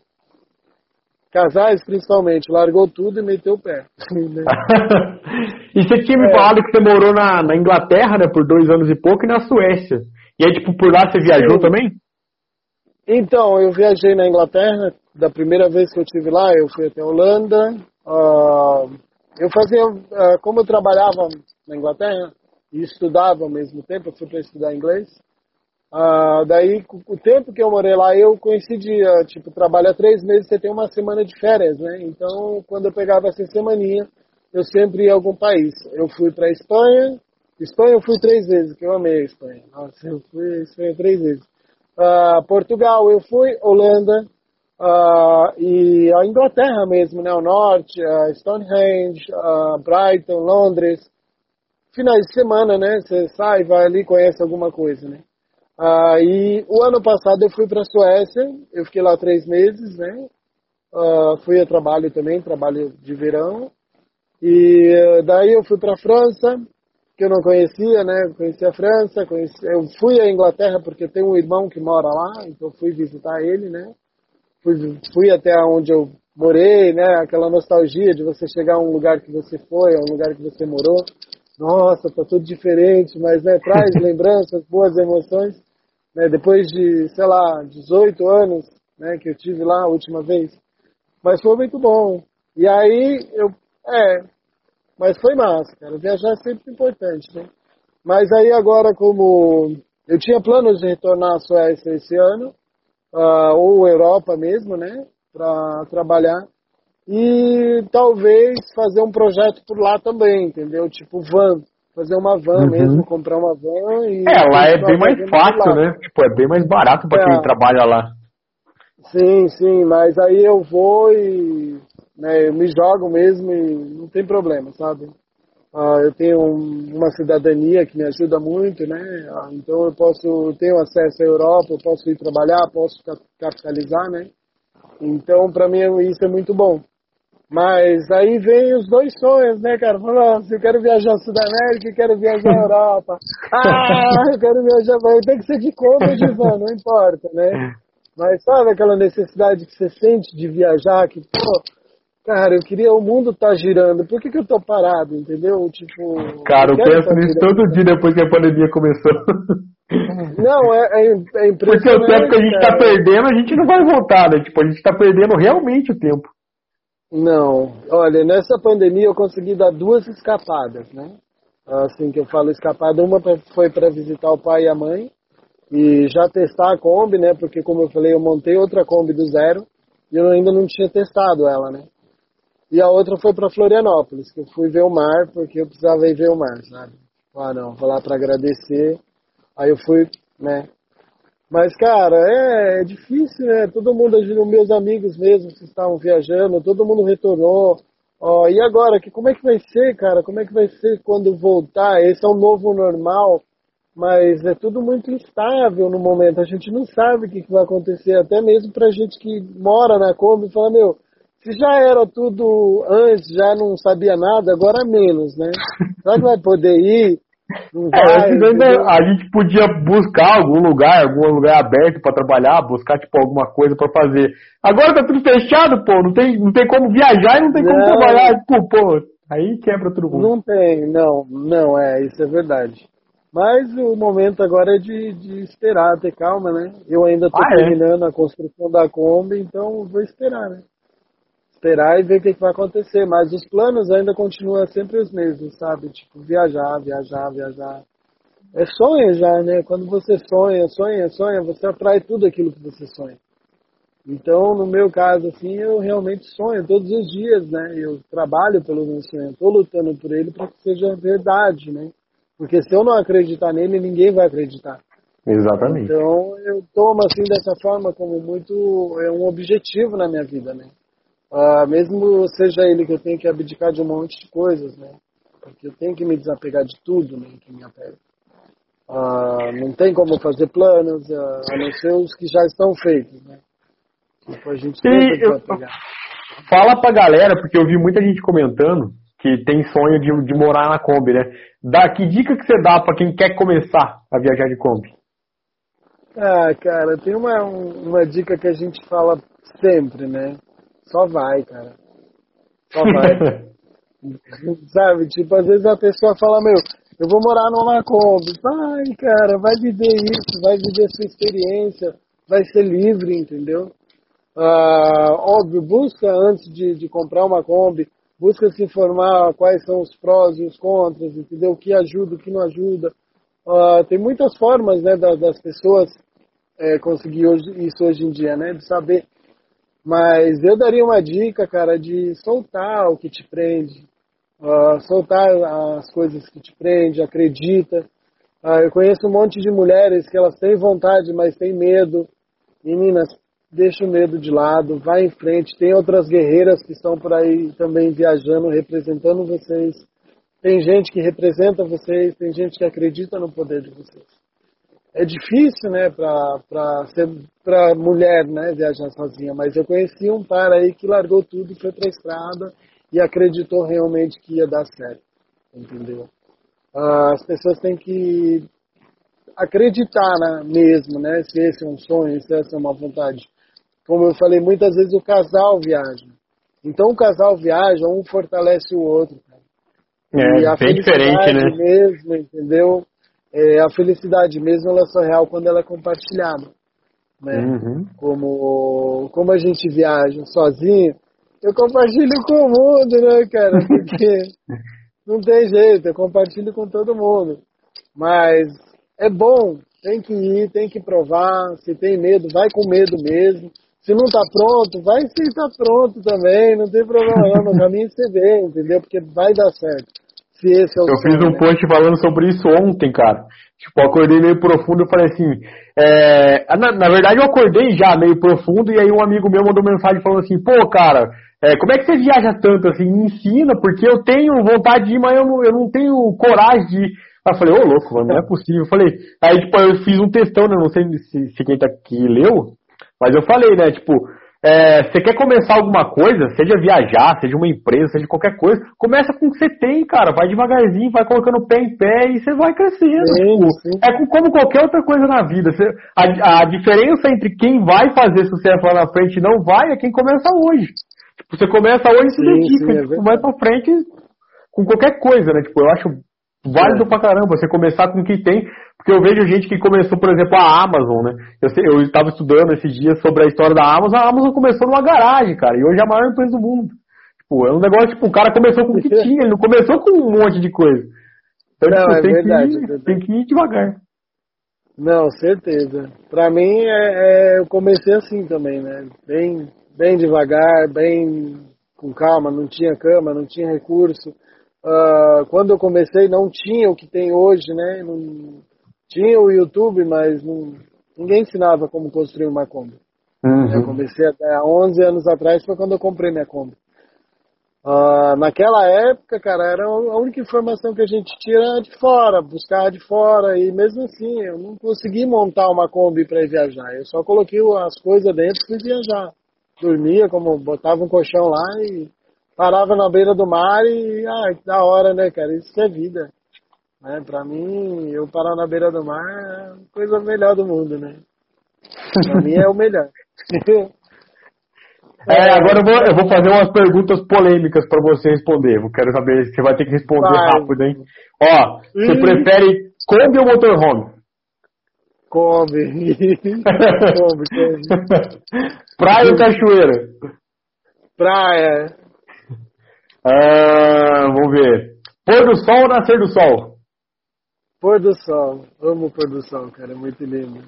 Casais, principalmente, largou tudo e meteu o pé. e você tinha me é. falado que você morou na, na, Inglaterra, né, por dois anos e pouco, e na Suécia. E aí, tipo, por lá você viajou também? Então, eu viajei na Inglaterra. Da primeira vez que eu estive lá, eu fui até a Holanda. Uh, eu fazia, uh, como eu trabalhava na Inglaterra e estudava ao mesmo tempo, eu fui para estudar inglês. Ah, daí, o tempo que eu morei lá, eu coincidia, tipo, trabalha três meses, você tem uma semana de férias, né? Então, quando eu pegava essa semaninha, eu sempre ia a algum país. Eu fui para Espanha, Espanha eu fui três vezes, que eu amei a Espanha. Nossa, eu fui Espanha três vezes. Uh, Portugal eu fui, Holanda, uh, e a Inglaterra mesmo, né? O Norte, Stonehenge, Brighton, Londres. Finais de semana, né? Você sai, vai ali, conhece alguma coisa, né? E o ano passado eu fui para a Suécia, eu fiquei lá três meses, né? Ah, fui a trabalho também, trabalho de verão. E daí eu fui para a França, que eu não conhecia, né? Conheci a França, conheci... eu fui à Inglaterra porque tem um irmão que mora lá, então fui visitar ele, né? Fui, fui até onde eu morei, né? Aquela nostalgia de você chegar a um lugar que você foi, a um lugar que você morou. Nossa, tá tudo diferente, mas né, traz lembranças, boas emoções né, depois de, sei lá, 18 anos né, que eu tive lá a última vez. Mas foi muito bom. E aí, eu, é, mas foi massa, cara. Viajar é sempre importante, né? Mas aí agora, como eu tinha planos de retornar à Suécia esse ano, uh, ou Europa mesmo, né, para trabalhar, e talvez fazer um projeto por lá também, entendeu? Tipo van, fazer uma van uhum. mesmo, comprar uma van e. É, lá é bem mais fácil, né? Tipo, é bem mais barato para é. quem trabalha lá. Sim, sim, mas aí eu vou e né, eu me jogo mesmo e não tem problema, sabe? Uh, eu tenho um, uma cidadania que me ajuda muito, né? Uh, então eu posso, eu tenho acesso à Europa, eu posso ir trabalhar, posso capitalizar, né? Então para mim isso é muito bom. Mas aí vem os dois sonhos, né, cara? Falando, eu quero viajar ao Sudamérica, eu quero viajar à Europa. Ah, eu quero viajar, tem que ser de conta van, não importa, né? Mas sabe aquela necessidade que você sente de viajar, que, pô, Cara, eu queria o mundo tá girando. Por que, que eu tô parado, entendeu? Tipo. Cara, eu, eu penso nisso todo dia depois que a pandemia começou. Não, é, é, é impressionante. Porque o tempo que a gente tá cara. tá perdendo, a gente não vai voltar, né? Tipo, a gente tá perdendo realmente o tempo. Não. Olha, nessa pandemia eu consegui dar duas escapadas, né? Assim que eu falo escapada, uma foi para visitar o pai e a mãe e já testar a Kombi, né? Porque como eu falei, eu montei outra Kombi do zero e eu ainda não tinha testado ela, né? E a outra foi para Florianópolis, que eu fui ver o mar, porque eu precisava ir ver o mar, sabe? Ah, não, vou lá para agradecer. Aí eu fui, né? Mas, cara, é, é difícil, né? Todo mundo, meus amigos mesmo que estavam viajando, todo mundo retornou. Ó, e agora, que, como é que vai ser, cara? Como é que vai ser quando voltar? Esse é um novo normal, mas é tudo muito instável no momento. A gente não sabe o que, que vai acontecer, até mesmo pra gente que mora na Kombi e fala, meu, se já era tudo antes, já não sabia nada, agora menos, né? Será que vai poder ir? Não vai, é, ainda, a gente podia buscar algum lugar, algum lugar aberto para trabalhar, buscar tipo alguma coisa para fazer. Agora tá tudo fechado, pô, não tem, não tem como viajar e não tem como trabalhar, pô, pô, aí quebra tudo. Não tem, não, não, é, isso é verdade. Mas o momento agora é de, de esperar, ter calma, né? Eu ainda estou ah, é? terminando é? a construção da Kombi, então vou esperar, né? Esperar e ver o que, que, vai acontecer. Mas os planos ainda continuam sempre os mesmos, sabe? Tipo, viajar, viajar, viajar. É sonho já, né? Quando você sonha, sonha, sonha, você atrai tudo aquilo que você sonha. Então, no meu caso, assim, eu realmente sonho todos os dias, né? Eu trabalho pelo meu sonho, estou lutando por ele para que seja verdade, né? Porque se eu não acreditar nele, ninguém vai acreditar. Exatamente. Então, eu tomo assim dessa forma como muito é um objetivo na minha vida, né? Uh, mesmo seja ele que eu tenho que abdicar de um monte de coisas, né? Porque eu tenho que me desapegar de tudo, né? Que me apega. Uh, não tem como fazer planos, uh, a não ser os que já estão feitos, né? Tipo, a gente tem que desapegar. Fala pra galera, porque eu vi muita gente comentando que tem sonho de, de morar na Kombi, né? Dá, que dica que você dá para quem quer começar a viajar de Kombi? Ah, cara, tem uma, uma dica que a gente fala sempre, né? Só vai, cara. Só vai. Sabe, tipo, às vezes a pessoa fala, meu, eu vou morar numa Kombi. Vai, cara, vai viver isso, vai viver sua experiência, vai ser livre, entendeu? Ah, óbvio, busca antes de, de comprar uma Kombi, busca se informar quais são os prós e os contras, entendeu? O que ajuda, o que não ajuda. Ah, tem muitas formas, né, das, das pessoas é, conseguir hoje, isso hoje em dia, né? De saber mas eu daria uma dica, cara, de soltar o que te prende, uh, soltar as coisas que te prende, acredita. Uh, eu conheço um monte de mulheres que elas têm vontade, mas têm medo. Meninas, deixa o medo de lado, vai em frente. Tem outras guerreiras que estão por aí também viajando, representando vocês. Tem gente que representa vocês, tem gente que acredita no poder de vocês é difícil, né, para ser para mulher, né, viajar sozinha. Mas eu conheci um par aí que largou tudo e foi para a estrada e acreditou realmente que ia dar certo, entendeu? Ah, as pessoas têm que acreditar né, mesmo, né, se esse é um sonho, se essa é uma vontade. Como eu falei, muitas vezes o casal viaja. Então o casal viaja, um fortalece o outro. Cara. É, e a bem diferente, né? mesmo, entendeu? É, a felicidade mesmo ela só é real quando ela é compartilhada. Né? Uhum. Como, como a gente viaja sozinho, eu compartilho com o mundo, né, cara? Porque não tem jeito, eu compartilho com todo mundo. Mas é bom, tem que ir, tem que provar. Se tem medo, vai com medo mesmo. Se não tá pronto, vai se tá pronto também, não tem problema não. No caminho você vê, entendeu? Porque vai dar certo. Se esse é o eu fiz um né? post falando sobre isso ontem, cara. Tipo, acordei meio profundo e falei assim. É... Na, na, verdade, eu acordei já meio profundo e aí um amigo meu mandou mensagem falando assim: pô, cara, é, como é que você viaja tanto assim? Me ensina, porque eu tenho vontade de ir, mas eu não, eu não tenho coragem de ir. Aí eu falei: ô, louco, mano, não é possível. Eu falei: aí, tipo, eu fiz um textão, né? Não sei se, se quem tá aqui leu, mas eu falei, né? Tipo, é, você quer começar alguma coisa, seja viajar, seja uma empresa, seja qualquer coisa, começa com o que você tem, cara. Vai devagarzinho, vai colocando pé em pé e você vai crescendo. Sim, tipo, sim. É como qualquer outra coisa na vida. Você, a, a, diferença entre quem vai fazer sucesso lá na frente e não vai é quem começa hoje. Tipo, você começa hoje e se dedica, é tipo, vai pra frente com qualquer coisa, né? Tipo, eu acho válido é. pra caramba você começar com o que tem, porque eu vejo gente que começou, por exemplo, a Amazon, né? Eu, estava estudando esses dias sobre a história da Amazon, a Amazon começou numa garagem, cara, e hoje é a maior empresa do mundo. Tipo, é um negócio, tipo, o cara começou com o que tinha, ele não começou com um monte de coisa. Então, não, tipo, é tem, verdade, que ir, é tem que ir devagar. Não, certeza. Pra mim, é, é, eu comecei assim também, né? Bem, bem devagar, bem com calma, não tinha cama, não tinha recurso. Uh, quando eu comecei não tinha o que tem hoje, né? Não, tinha o YouTube, mas não, ninguém ensinava como construir uma Kombi. Uhum. Eu comecei até há 11 anos atrás, foi quando eu comprei minha Kombi. Uh, naquela época, cara, era a única informação que a gente tira de fora, buscar de fora, e mesmo assim, eu não consegui montar uma Kombi para viajar. Eu só coloquei as coisas dentro e fui viajar. Dormia, como botava um colchão lá e parava na beira do mar e, ah, que da hora, né, cara? Isso que é vida. Né? Pra mim, eu parar na beira do mar é a coisa melhor do mundo, né? Pra mim é o melhor. É, agora eu vou, eu vou fazer umas perguntas polêmicas para você responder. Eu quero saber se você vai ter que responder vai. rápido, hein? Ó, você prefere Kombi ou motorhome? Kombi. Kombi, Kombi. Praia ou cachoeira? Praia. Ah, vamos ver. Pôr do sol ou nascer do sol? Pôr do sol. Amo o pôr do sol, cara. É muito lindo.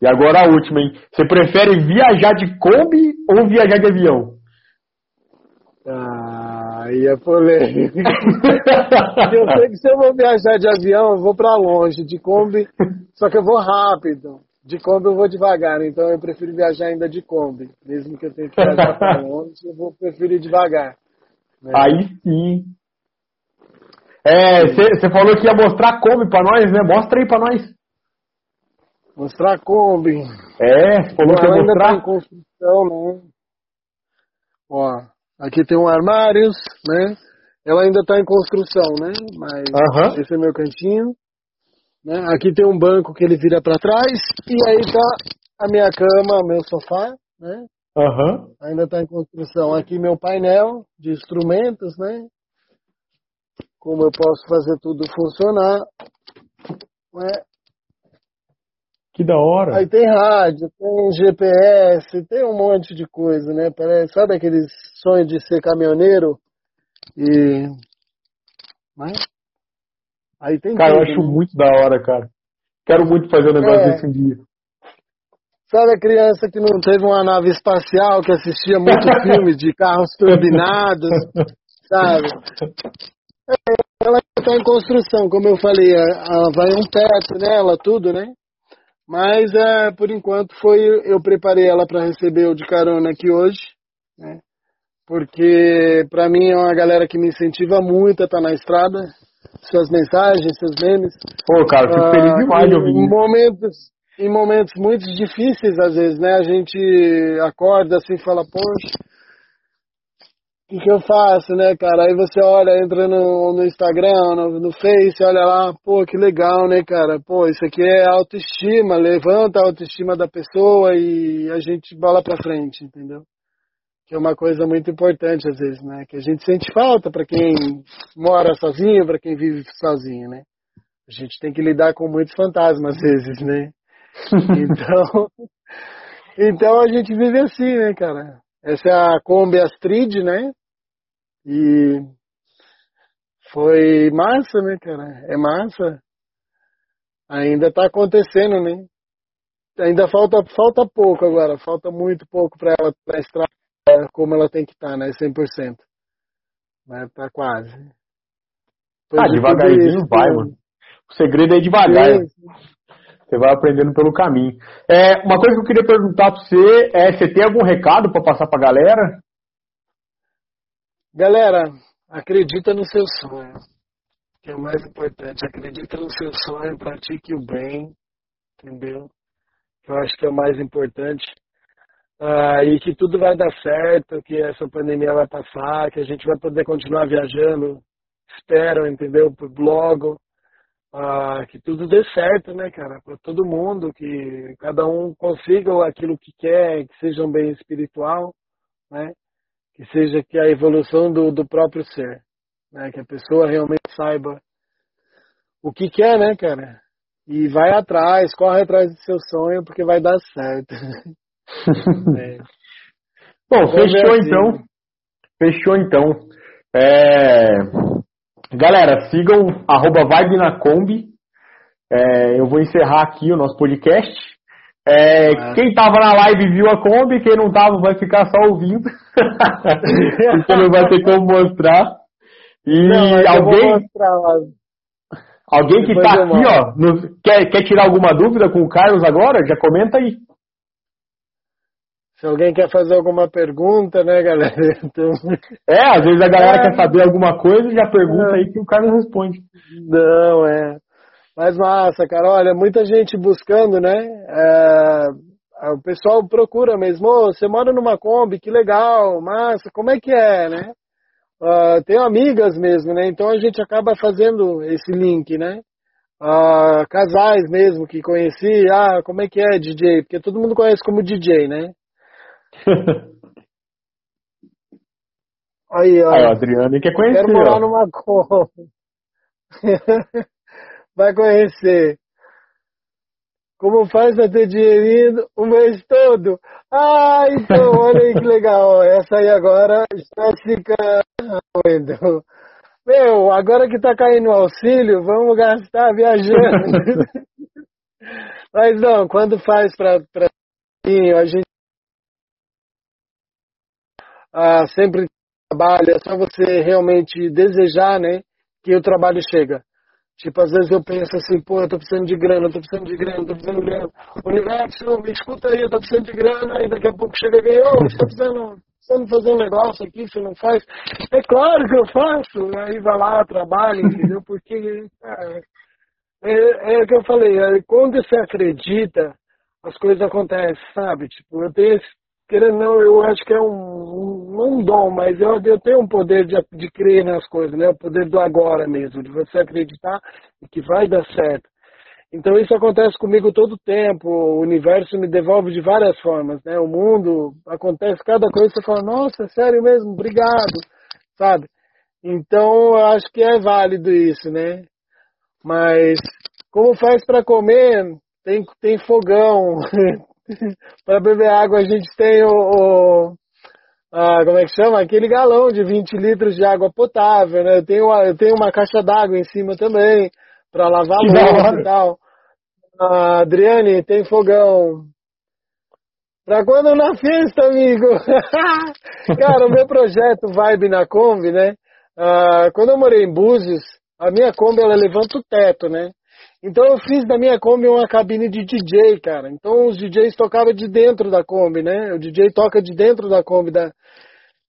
E agora a última, hein? Você prefere viajar de Kombi ou viajar de avião? Ah, aí é polêmico. eu sei que se eu vou viajar de avião, eu vou para longe. De Kombi, só que eu vou rápido. De Kombi eu vou devagar, então eu prefiro viajar ainda de Kombi. Mesmo que eu tenha que viajar para longe, eu vou preferir devagar. Né? Aí sim. É, você falou que ia mostrar a Kombi pra nós, né? Mostra aí pra nós. Mostrar a Kombi. É, você falou que ia mostrar. Tá em construção, né? Ó, aqui tem um armário, né? Ela ainda tá em construção, né? Mas esse é meu cantinho. Né? Aqui tem um banco que ele vira para trás. E aí tá a minha cama, meu sofá, né? Uhum. Ainda está em construção. Aqui meu painel de instrumentos, né? como eu posso fazer tudo funcionar. Né? Que da hora. Aí tem rádio, tem GPS, tem um monte de coisa, né? Parece, sabe aqueles sonhos de ser caminhoneiro? E. Mas... Né? Aí tem Cara, tudo, eu acho né? muito da hora, cara. Quero muito fazer um negócio é. desse um dia. Sabe a criança que não teve uma nave espacial, que assistia muito filme de carros turbinados, sabe? Ela está em construção, como eu falei, vai um teto nela, tudo, né? Mas é, por enquanto foi eu preparei ela para receber o de carona aqui hoje, né? Porque para mim é uma galera que me incentiva muito a estar tá na estrada, suas mensagens, seus memes. Pô, cara, fico feliz ah, demais de ouvir. Momentos, em momentos muito difíceis às vezes, né? A gente acorda assim e fala, poxa, que, que eu faço, né, cara? Aí você olha, entra no, no Instagram, no, no Face, olha lá, pô, que legal, né, cara? Pô, isso aqui é autoestima, levanta a autoestima da pessoa e a gente bola pra frente, entendeu? Que é uma coisa muito importante às vezes, né? Que a gente sente falta para quem mora sozinho, para quem vive sozinho, né? A gente tem que lidar com muitos fantasmas às vezes, né? Então, então a gente vive assim, né, cara? Essa é a Kombi Astrid, né? E foi massa, né, cara? É massa. Ainda tá acontecendo, né? Ainda falta, falta pouco agora, falta muito pouco para ela pra estrada como ela tem que estar, tá, né? 100%. Mas tá quase. Depois ah, devagarinho vai, mano. O segredo é devagar. Você vai aprendendo pelo caminho. É, uma coisa que eu queria perguntar para você é: você tem algum recado para passar para a galera? Galera, acredita no seu sonho, que é o mais importante. Acredita no seu sonho, pratique o bem, entendeu? Eu acho que é o mais importante. Ah, e que tudo vai dar certo, que essa pandemia vai passar, que a gente vai poder continuar viajando. Espero, entendeu? Logo. Ah, que tudo dê certo, né, cara? Para todo mundo, que cada um consiga aquilo que quer, que seja um bem espiritual, né? Que seja que a evolução do, do próprio ser, né? Que a pessoa realmente saiba o que quer, né, cara? E vai atrás, corre atrás do seu sonho, porque vai dar certo. é. Bom, fechou assim. então. Fechou então. É... Galera, sigam arroba Vibe na Kombi. É, eu vou encerrar aqui o nosso podcast. É, ah. Quem estava na live viu a Kombi, quem não estava vai ficar só ouvindo. Porque não vai ter como mostrar. E não, alguém. Alguém que está aqui, ó, no, quer, quer tirar alguma dúvida com o Carlos agora? Já comenta aí. Se alguém quer fazer alguma pergunta, né, galera? Então... É, às vezes a galera é. quer saber alguma coisa e já pergunta é. aí que o Carlos responde. Não, é. Mas massa, cara. Olha, muita gente buscando, né? É... O pessoal procura mesmo. Oh, você mora numa Kombi, que legal, massa. Como é que é, né? Uh, tenho amigas mesmo, né? Então a gente acaba fazendo esse link, né? Uh, casais mesmo que conheci, ah, como é que é DJ? Porque todo mundo conhece como DJ, né? Aí, ó. Aí, Adriano quer conhecer. Quero morar ó. numa cor. Vai conhecer. Como faz pra ter dinheirinho o mês todo? Ah, então, olha aí que legal. Essa aí agora está ficando. Meu, agora que tá caindo o auxílio, vamos gastar viajando. Mas não, quando faz pra, pra a gente ah, sempre trabalha, é só você realmente desejar, né, que o trabalho chega. Tipo, às vezes eu penso assim, pô, eu tô precisando de grana, eu tô precisando de grana, eu tô precisando de grana. Universo, me escuta aí, eu tô precisando de grana, e daqui a pouco chega alguém, ô, oh, você tá precisando, precisando fazer um negócio aqui, você não faz? É claro que eu faço. Aí vai lá, trabalha, entendeu? Porque, é, é, é o que eu falei, é, quando você acredita, as coisas acontecem, sabe? Tipo, eu tenho esse querendo não, eu acho que é um, não um dom, mas eu, eu tenho um poder de, de crer nas coisas, né? O poder do agora mesmo, de você acreditar que vai dar certo. Então isso acontece comigo todo o tempo, o universo me devolve de várias formas, né? O mundo acontece cada coisa, você fala, nossa, sério mesmo, obrigado, sabe? Então eu acho que é válido isso, né? Mas como faz para comer? Tem, tem fogão, para beber água a gente tem o, o ah, como é que chama? Aquele galão de 20 litros de água potável, né? Eu tenho, eu tenho uma caixa d'água em cima também para lavar louça e tal. Ah, Adriane, tem fogão. Pra quando na festa, amigo? Cara, o meu projeto Vibe na Kombi, né? Ah, quando eu morei em Búzios, a minha Kombi ela levanta o teto, né? Então eu fiz da minha Kombi uma cabine de DJ, cara. Então os DJs tocavam de dentro da Kombi, né? O DJ toca de dentro da Kombi da.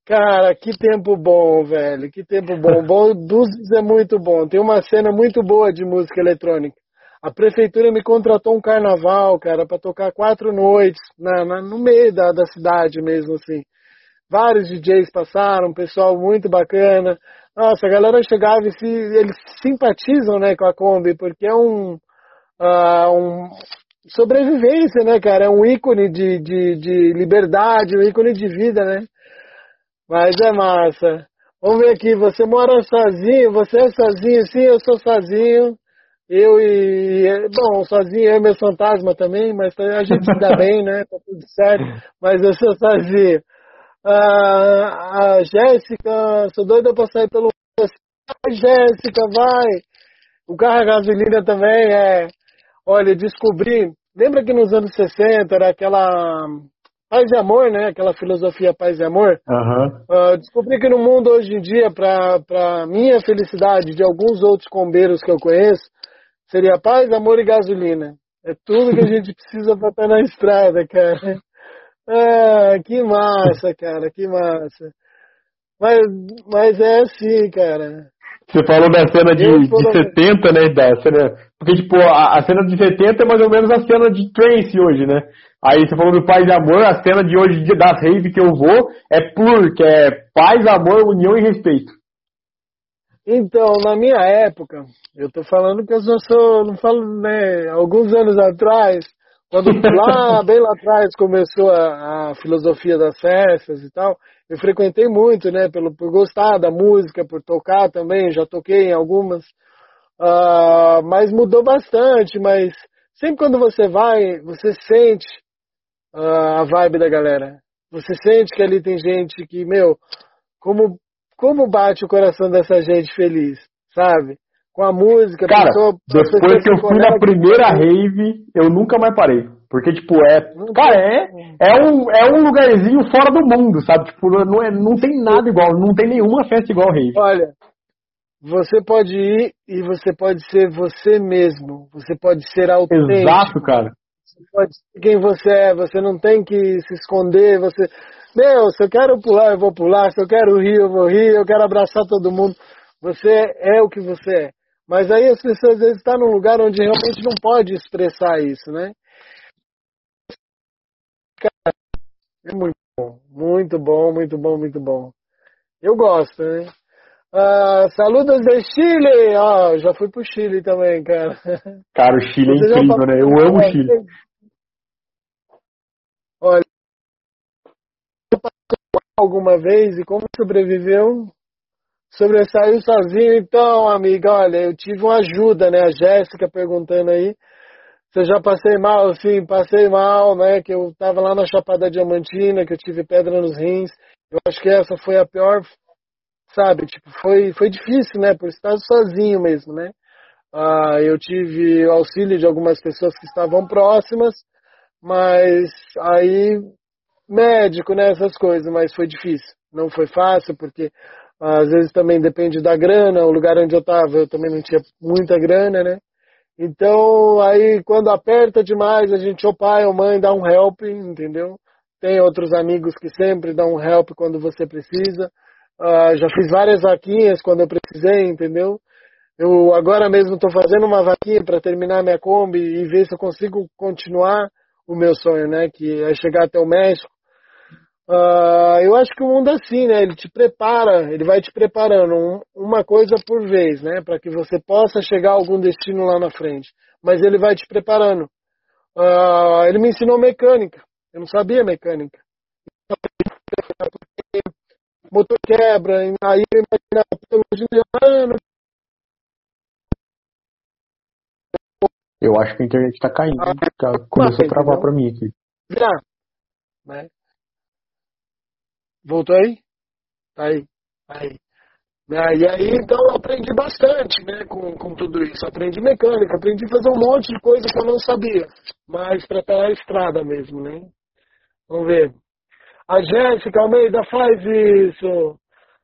Cara, que tempo bom, velho. Que tempo bom. bom Búzios é muito bom. Tem uma cena muito boa de música eletrônica. A prefeitura me contratou um carnaval, cara, para tocar quatro noites na, na, no meio da, da cidade mesmo, assim. Vários DJs passaram, pessoal muito bacana. Nossa, a galera chegava e se, eles simpatizam, né, com a Kombi, porque é um, uh, um sobrevivência, né, cara? É um ícone de, de, de liberdade, um ícone de vida, né? Mas é massa. Vamos ver aqui, você mora sozinho, você é sozinho, sim, eu sou sozinho. Eu e. Bom, sozinho é meu fantasma também, mas a gente se dá bem, né? Tá tudo certo. Mas eu sou sozinho. Ah, a Jéssica, sou doida pra sair pelo. Vai, Jéssica, vai! O carro a gasolina também é. Olha, descobri. Lembra que nos anos 60 era aquela paz e amor, né? Aquela filosofia paz e amor. Uhum. Uh, descobri que no mundo hoje em dia, para minha felicidade, de alguns outros combeiros que eu conheço, seria paz, amor e gasolina. É tudo que a gente precisa para estar na estrada, cara. Ah, que massa, cara, que massa. Mas, mas é assim, cara. Você falou da cena de, de 70, né? Da cena, porque, tipo, a, a, cena de 70 é mais ou menos a cena de Trace hoje, né? Aí você falou do paz e amor, a cena de hoje das rave que eu vou é pur, que é paz, amor, união e respeito. Então, na minha época, eu tô falando que eu só sou, não falo, né, alguns anos atrás, quando lá, bem lá atrás, começou a, a, filosofia das festas e tal, eu frequentei muito, né, pelo, por gostar da música, por tocar também, já toquei em algumas, uh, mas mudou bastante, mas sempre quando você vai, você sente uh, a vibe da galera. Você sente que ali tem gente que, meu, como como bate o coração dessa gente feliz, sabe? Com a música. Cara, pessoa, depois que eu fui na primeira rave, eu nunca mais parei. Porque, tipo, é. Cara, é, é, um, é um lugarzinho fora do mundo, sabe? Tipo, não, é, não tem nada igual, não tem nenhuma festa igual rave. Olha, você pode ir e você pode ser você mesmo. Você pode ser autêntico. Exato, cara. Você pode ser quem você é, você não tem que se esconder, você. Meu, se eu quero pular, eu vou pular. Se eu quero rir, eu vou rir. Eu quero abraçar todo mundo. Você é o que você é. Mas aí as pessoas às vezes estão num lugar onde realmente não pode expressar isso, né? É muito bom, muito bom, muito bom, muito bom. Eu gosto, né? Uh, saludos de Chile! Ó, oh, já fui pro Chile também, cara. Cara, o Chile é incrível, né? Eu amo o Chile. Olha, alguma vez e como sobreviveu? Sobressaiu sozinho, então, amiga, olha, eu tive uma ajuda, né? A Jéssica perguntando aí. Se eu já passei mal, sim, passei mal, né? Que eu tava lá na Chapada Diamantina, que eu tive pedra nos rins. Eu acho que essa foi a pior, sabe? Tipo, foi, foi difícil, né? Por estar sozinho mesmo, né? Ah, eu tive auxílio de algumas pessoas que estavam próximas, mas aí médico, né, essas coisas, mas foi difícil. Não foi fácil, porque às vezes também depende da grana, o lugar onde eu estava eu também não tinha muita grana, né? Então, aí quando aperta demais, a gente, ou pai ou mãe, dá um help, entendeu? Tem outros amigos que sempre dão um help quando você precisa. Uh, já fiz várias vaquinhas quando eu precisei, entendeu? Eu agora mesmo estou fazendo uma vaquinha para terminar minha Kombi e ver se eu consigo continuar o meu sonho, né? Que é chegar até o México Uh, eu acho que o mundo é assim, né? Ele te prepara, ele vai te preparando um, uma coisa por vez, né? Para que você possa chegar a algum destino lá na frente. Mas ele vai te preparando. Uh, ele me ensinou mecânica. Eu não sabia mecânica. Motor quebra, aí eu imaginava Eu acho que a internet está caindo. Ah, começou a travar para mim aqui. Virar. Né? Voltou aí? Tá aí. Aí. Né? E aí, então, eu aprendi bastante, né, com, com tudo isso. Aprendi mecânica, aprendi a fazer um monte de coisa que eu não sabia. Mas para estar na estrada mesmo, né? Vamos ver. A Jéssica Almeida faz isso.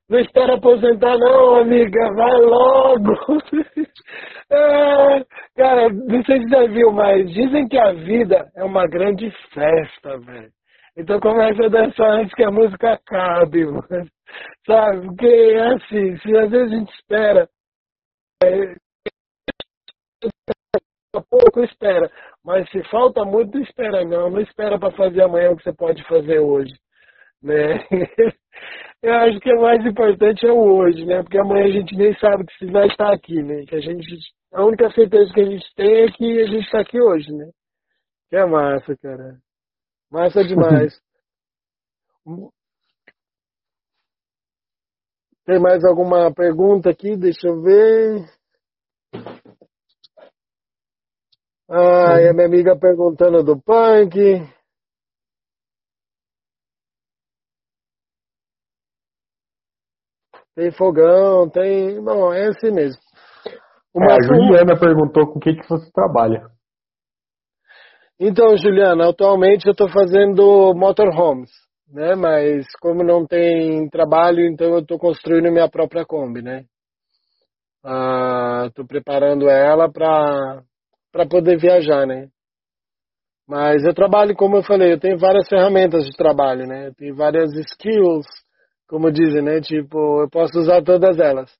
Não espera aposentar não, amiga. Vai logo. é, cara, não sei se já viu, mas dizem que a vida é uma grande festa, velho. Então começa a dançar antes que a música acabe, mano. Sabe? Porque é assim, se às vezes a gente espera. É, pouco espera. Mas se falta muito, espera não. Não espera para fazer amanhã o que você pode fazer hoje. Né? Eu acho que o mais importante é o hoje, né? Porque amanhã a gente nem sabe que se vai estar aqui, né? Que a gente. A única certeza que a gente tem é que a gente está aqui hoje, né? Que é massa, cara. Massa demais. Tem mais alguma pergunta aqui? Deixa eu ver. Ah, e a minha amiga perguntando do punk. Tem fogão, tem. Bom, é assim mesmo. Uma... É, a Juliana perguntou com o que, que você trabalha. Então, Juliana, atualmente eu estou fazendo motorhomes, né? Mas como não tem trabalho, então eu estou construindo minha própria Kombi, né? Estou preparando ela para poder viajar, né? Mas eu trabalho, como eu falei, eu tenho várias ferramentas de trabalho, né? Eu tenho várias skills, como dizem, né? Tipo, eu posso usar todas elas.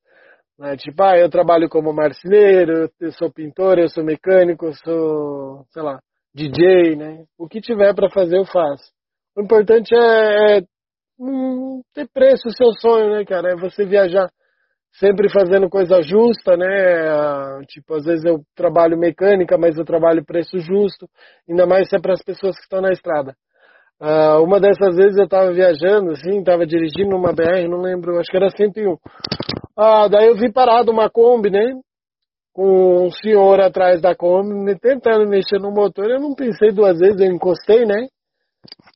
Né? Tipo, ah, eu trabalho como marceneiro, eu sou pintor, eu sou mecânico, eu sou, sei lá, DJ, né? O que tiver para fazer eu faço. O importante é, é hum, ter preço o seu sonho, né, cara? É você viajar sempre fazendo coisa justa, né? Tipo, às vezes eu trabalho mecânica, mas eu trabalho preço justo, ainda mais se é para as pessoas que estão na estrada. Uh, uma dessas vezes eu estava viajando, assim, estava dirigindo uma BR, não lembro, acho que era 101. Ah, daí eu vi parado uma Kombi, né? Com um senhor atrás da Kombi, tentando mexer no motor. Eu não pensei duas vezes, eu encostei, né?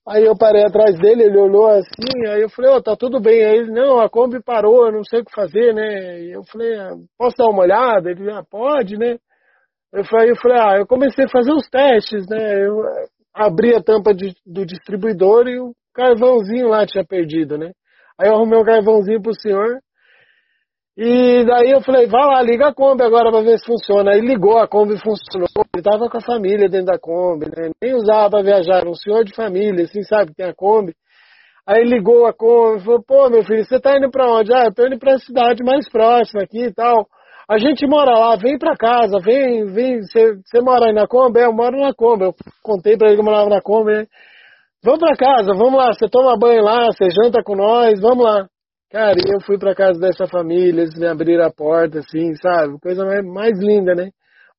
Aí eu parei atrás dele, ele olhou assim, aí eu falei, ó, oh, tá tudo bem. Aí ele, não, a Kombi parou, eu não sei o que fazer, né? E eu falei, ah, posso dar uma olhada? Ele, ah, pode, né? Eu falei, eu falei, ah, eu comecei a fazer os testes, né? Eu eh, abri a tampa de, do distribuidor e o carvãozinho lá tinha perdido, né? Aí eu arrumei um carvãozinho pro senhor, e daí eu falei, vai lá, liga a Kombi agora pra ver se funciona. Aí ligou, a Kombi funcionou. Ele tava com a família dentro da Kombi, né? Nem usava pra viajar, era um senhor de família, assim, sabe, tem a Kombi. Aí ligou a Kombi, falou, pô, meu filho, você tá indo pra onde? Ah, eu tô indo pra cidade mais próxima aqui e tal. A gente mora lá, vem pra casa, vem, vem, você mora aí na Kombi? É, eu moro na Kombi. Eu contei pra ele que eu morava na Kombi, né? Vamos pra casa, vamos lá, você toma banho lá, você janta com nós, vamos lá. Cara, eu fui para casa dessa família, eles me abriram a porta, assim, sabe? Coisa mais, mais linda, né?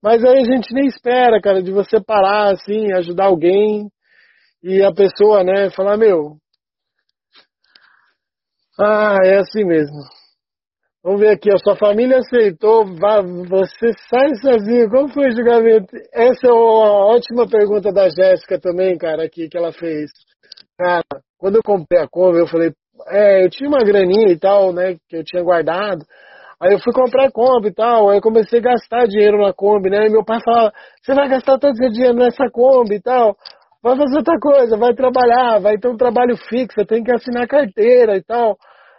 Mas aí a gente nem espera, cara, de você parar, assim, ajudar alguém e a pessoa, né, falar, meu. Ah, é assim mesmo. Vamos ver aqui, a sua família aceitou, você sai sozinho, como foi o julgamento? Essa é uma ótima pergunta da Jéssica também, cara, aqui, que ela fez. Cara, quando eu comprei a Kombi, eu falei, é, eu tinha uma graninha e tal, né, que eu tinha guardado. Aí eu fui comprar Kombi e tal, aí eu comecei a gastar dinheiro na Kombi, né? E meu pai falava, você vai gastar todo esse dinheiro nessa Kombi e tal, vai fazer outra coisa, vai trabalhar, vai ter um trabalho fixo, tem que assinar carteira e tal.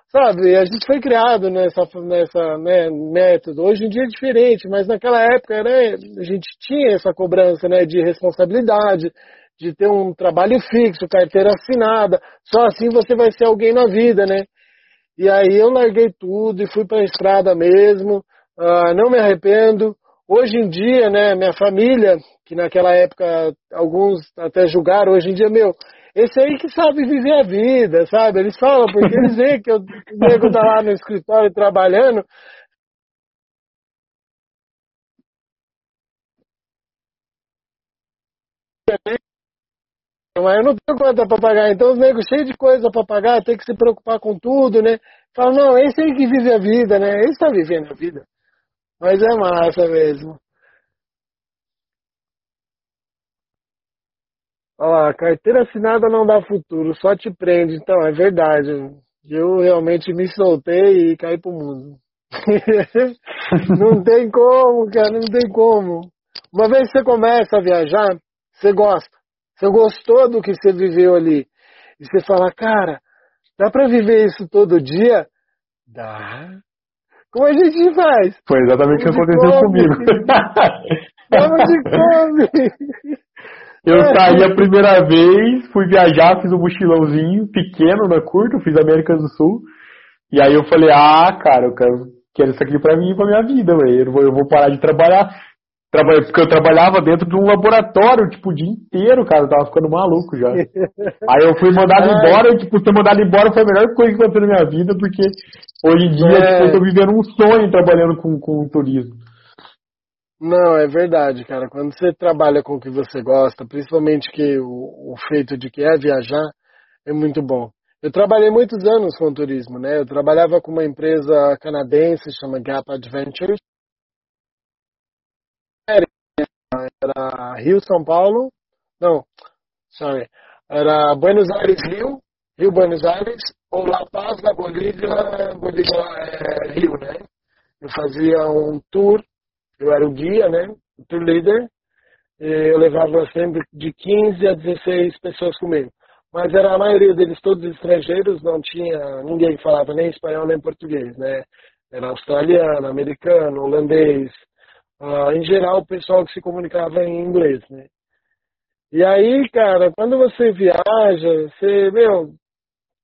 Sabe, a gente foi criado nessa, nessa né, método. Hoje em dia é diferente, mas naquela época né, a gente tinha essa cobrança né, de responsabilidade, de ter um trabalho fixo, carteira assinada. Só assim você vai ser alguém na vida, né? E aí eu larguei tudo e fui para a estrada mesmo. Uh, não me arrependo. Hoje em dia, né, minha família, que naquela época alguns até julgaram, hoje em dia, meu, esse aí que sabe viver a vida, sabe? Eles falam, porque eles veem que o nego tá lá no escritório trabalhando, mas eu não tenho conta para pagar. Então os negros cheios de coisa para pagar, tem que se preocupar com tudo, né? Fala, não, esse aí que vive a vida, né? Esse está vivendo a vida. Mas é massa mesmo. Olha lá, carteira assinada não dá futuro, só te prende. Então, é verdade. Eu realmente me soltei e caí pro mundo. não tem como, cara, não tem como. Uma vez que você começa a viajar, você gosta. Você gostou do que você viveu ali. E você fala, cara, dá para viver isso todo dia? Dá. Como a gente faz? Foi exatamente o que aconteceu comigo. Vamos de come. Eu é. saí a primeira vez, fui viajar, fiz um mochilãozinho pequeno, na curta, fiz América do Sul. E aí eu falei, ah, cara, eu quero, quero isso aqui pra mim e pra minha vida, velho. Eu, eu vou parar de trabalhar. Porque eu trabalhava dentro de um laboratório, tipo, o dia inteiro, cara. Eu tava ficando maluco já. Aí eu fui mandado embora, e, tipo, ser mandado embora foi a melhor coisa que aconteceu na minha vida, porque hoje em dia é... tipo, eu tô vivendo um sonho trabalhando com, com turismo. Não, é verdade, cara. Quando você trabalha com o que você gosta, principalmente que o, o feito de que é viajar, é muito bom. Eu trabalhei muitos anos com turismo, né? Eu trabalhava com uma empresa canadense, chama Gap Adventures, era Rio, São Paulo, não, sorry, era Buenos Aires, Rio, Rio, Buenos Aires, ou La Paz, da Bolívia, Bolívia, é, Rio, né? Eu fazia um tour, eu era o guia, né? O tour leader, eu levava sempre de 15 a 16 pessoas comigo. Mas era a maioria deles todos estrangeiros, não tinha ninguém que falava nem espanhol nem português, né? Era australiano, americano, holandês, uh, em geral o pessoal que se comunicava em inglês, né? E aí, cara, quando você viaja, você, meu,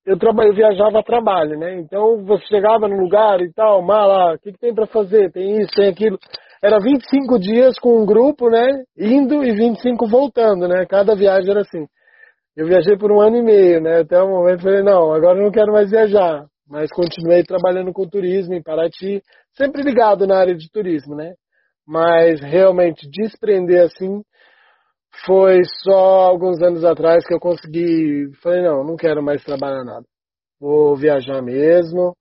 eu, traba, eu viajava a trabalho, né? Então você chegava no lugar e tal, mala, o que, que tem para fazer? Tem isso, tem aquilo. Era 25 dias com um grupo, né? Indo e 25 voltando, né? Cada viagem era assim. Eu viajei por um ano e meio, né? Até o momento falei, não, agora eu não quero mais viajar. Mas continuei trabalhando com turismo em Paraty, sempre ligado na área de turismo, né? Mas realmente desprender assim, foi só alguns anos atrás que eu consegui. Falei, não, não quero mais trabalhar nada. Vou viajar mesmo.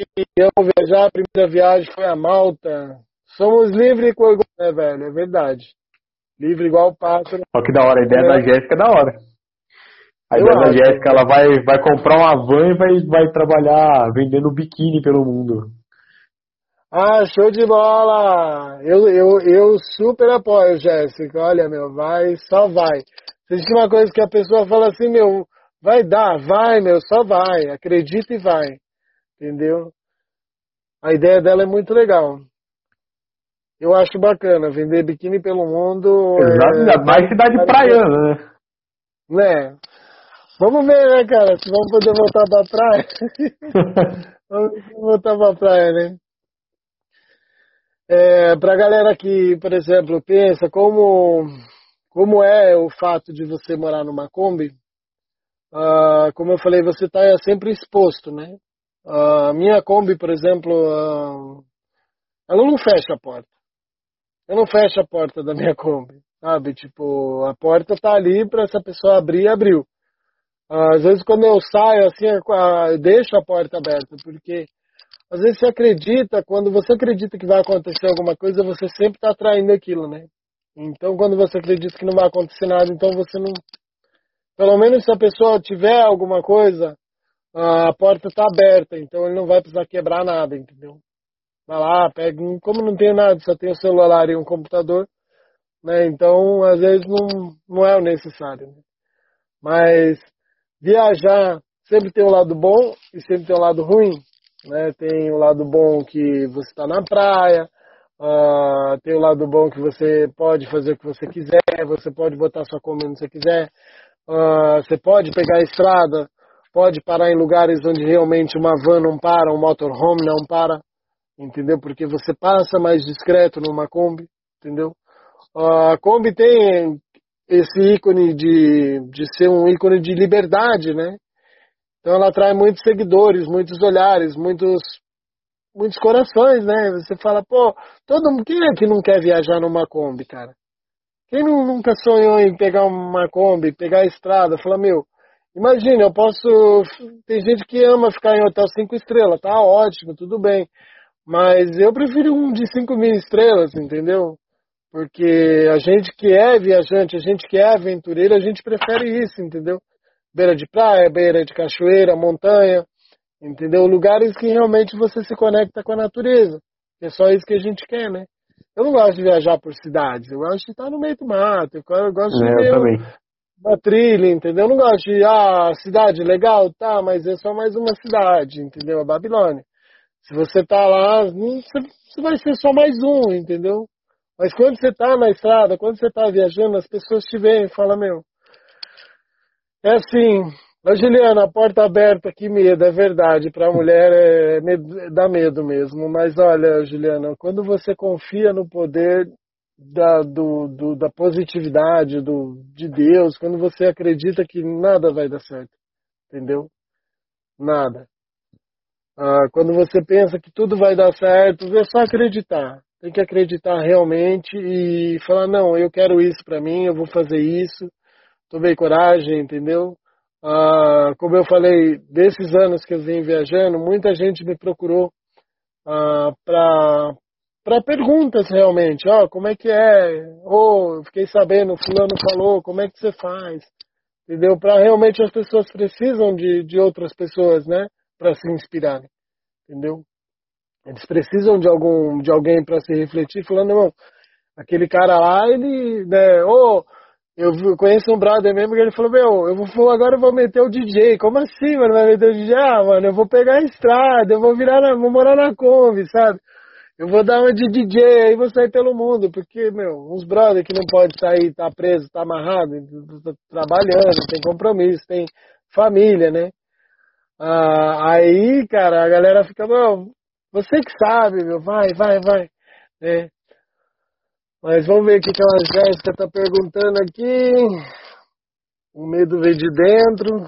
E eu vou viajar, a primeira viagem foi a Malta. Somos livres com né, velho? É verdade. Livre igual o pássaro. Olha que da hora, a ideia é. da Jéssica é da hora. A eu ideia acho. da Jéssica, ela vai, vai comprar uma van e vai, vai trabalhar vendendo biquíni pelo mundo. Ah, show de bola! Eu, eu, eu super apoio, Jéssica. Olha, meu, vai, só vai. Se existe uma coisa que a pessoa fala assim, meu, vai dar, vai, meu, só vai. Acredita e vai. Entendeu? A ideia dela é muito legal. Eu acho bacana vender biquíni pelo mundo. Exato, é, mais cidade praiana, né? Né? Vamos ver, né, cara? Se vamos poder voltar pra praia. vamos voltar pra praia, né? É, para a galera que, por exemplo, pensa como, como é o fato de você morar numa Kombi, uh, como eu falei, você está sempre exposto, né? A uh, minha Kombi, por exemplo, uh, ela não fecha a porta. Eu não fecho a porta da minha Kombi, sabe? Tipo, a porta tá ali para essa pessoa abrir, abriu. Às vezes quando eu saio assim, eu deixo a porta aberta, porque às vezes você acredita, quando você acredita que vai acontecer alguma coisa, você sempre está atraindo aquilo, né? Então, quando você acredita que não vai acontecer nada, então você não. Pelo menos se a pessoa tiver alguma coisa, a porta está aberta, então ele não vai precisar quebrar nada, entendeu? Vai lá, pega. Como não tem nada, só tem o celular e um computador, né? Então, às vezes não, não é o necessário. Né? Mas viajar sempre tem um lado bom e sempre tem um lado ruim. Né? Tem o lado bom que você está na praia, uh, tem o lado bom que você pode fazer o que você quiser, você pode botar sua comida onde você quiser, uh, você pode pegar a estrada, pode parar em lugares onde realmente uma van não para, um motorhome não para, entendeu? Porque você passa mais discreto numa Kombi, entendeu? Uh, a Kombi tem esse ícone de, de ser um ícone de liberdade, né? Então ela atrai muitos seguidores, muitos olhares, muitos muitos corações, né? Você fala, pô, todo mundo, quem é que não quer viajar numa Kombi, cara? Quem não, nunca sonhou em pegar uma Kombi, pegar a estrada, fala, meu, imagina, eu posso, tem gente que ama ficar em hotel cinco estrelas, tá ótimo, tudo bem, mas eu prefiro um de cinco mil estrelas, entendeu? Porque a gente que é viajante, a gente que é aventureiro, a gente prefere isso, entendeu? Beira de praia, beira de cachoeira, montanha, entendeu? Lugares que realmente você se conecta com a natureza. É só isso que a gente quer, né? Eu não gosto de viajar por cidades, eu gosto de estar no meio do mato, eu gosto de é, ver uma trilha, entendeu? Eu não gosto de, ah, cidade legal, tá, mas é só mais uma cidade, entendeu? A Babilônia. Se você tá lá, você vai ser só mais um, entendeu? Mas quando você tá na estrada, quando você tá viajando, as pessoas te veem e falam, meu, é assim, Juliana, a porta aberta, que medo, é verdade. Para a mulher é medo, dá medo mesmo. Mas olha, Juliana, quando você confia no poder da, do, do, da positividade do, de Deus, quando você acredita que nada vai dar certo, entendeu? Nada. Ah, quando você pensa que tudo vai dar certo, é só acreditar. Tem que acreditar realmente e falar: não, eu quero isso para mim, eu vou fazer isso tomei coragem, entendeu? Ah, como eu falei, desses anos que eu vim viajando, muita gente me procurou ah, para perguntas realmente, ó, oh, como é que é? Ou oh, fiquei sabendo, fulano falou, como é que você faz? Entendeu? Para realmente as pessoas precisam de, de outras pessoas, né, para se inspirarem. Entendeu? Eles precisam de algum de alguém para se refletir, falando, não, aquele cara lá, ele, né, ou oh, Eu conheço um brother mesmo que ele falou, meu, eu vou agora eu vou meter o DJ. Como assim, mano? Vai meter o DJ? Ah, mano, eu vou pegar a estrada, eu vou virar na, vou morar na Kombi, sabe? Eu vou dar uma de DJ aí vou sair pelo mundo, porque, meu, uns brother que não pode sair, tá preso, tá amarrado, tá trabalhando, tem compromisso, tem família, né? Ah, aí, cara, a galera fica, meu, você que sabe, meu, vai, vai, vai. É. Mas vamos ver o que, que a Jéssica tá perguntando aqui. O medo vem de dentro.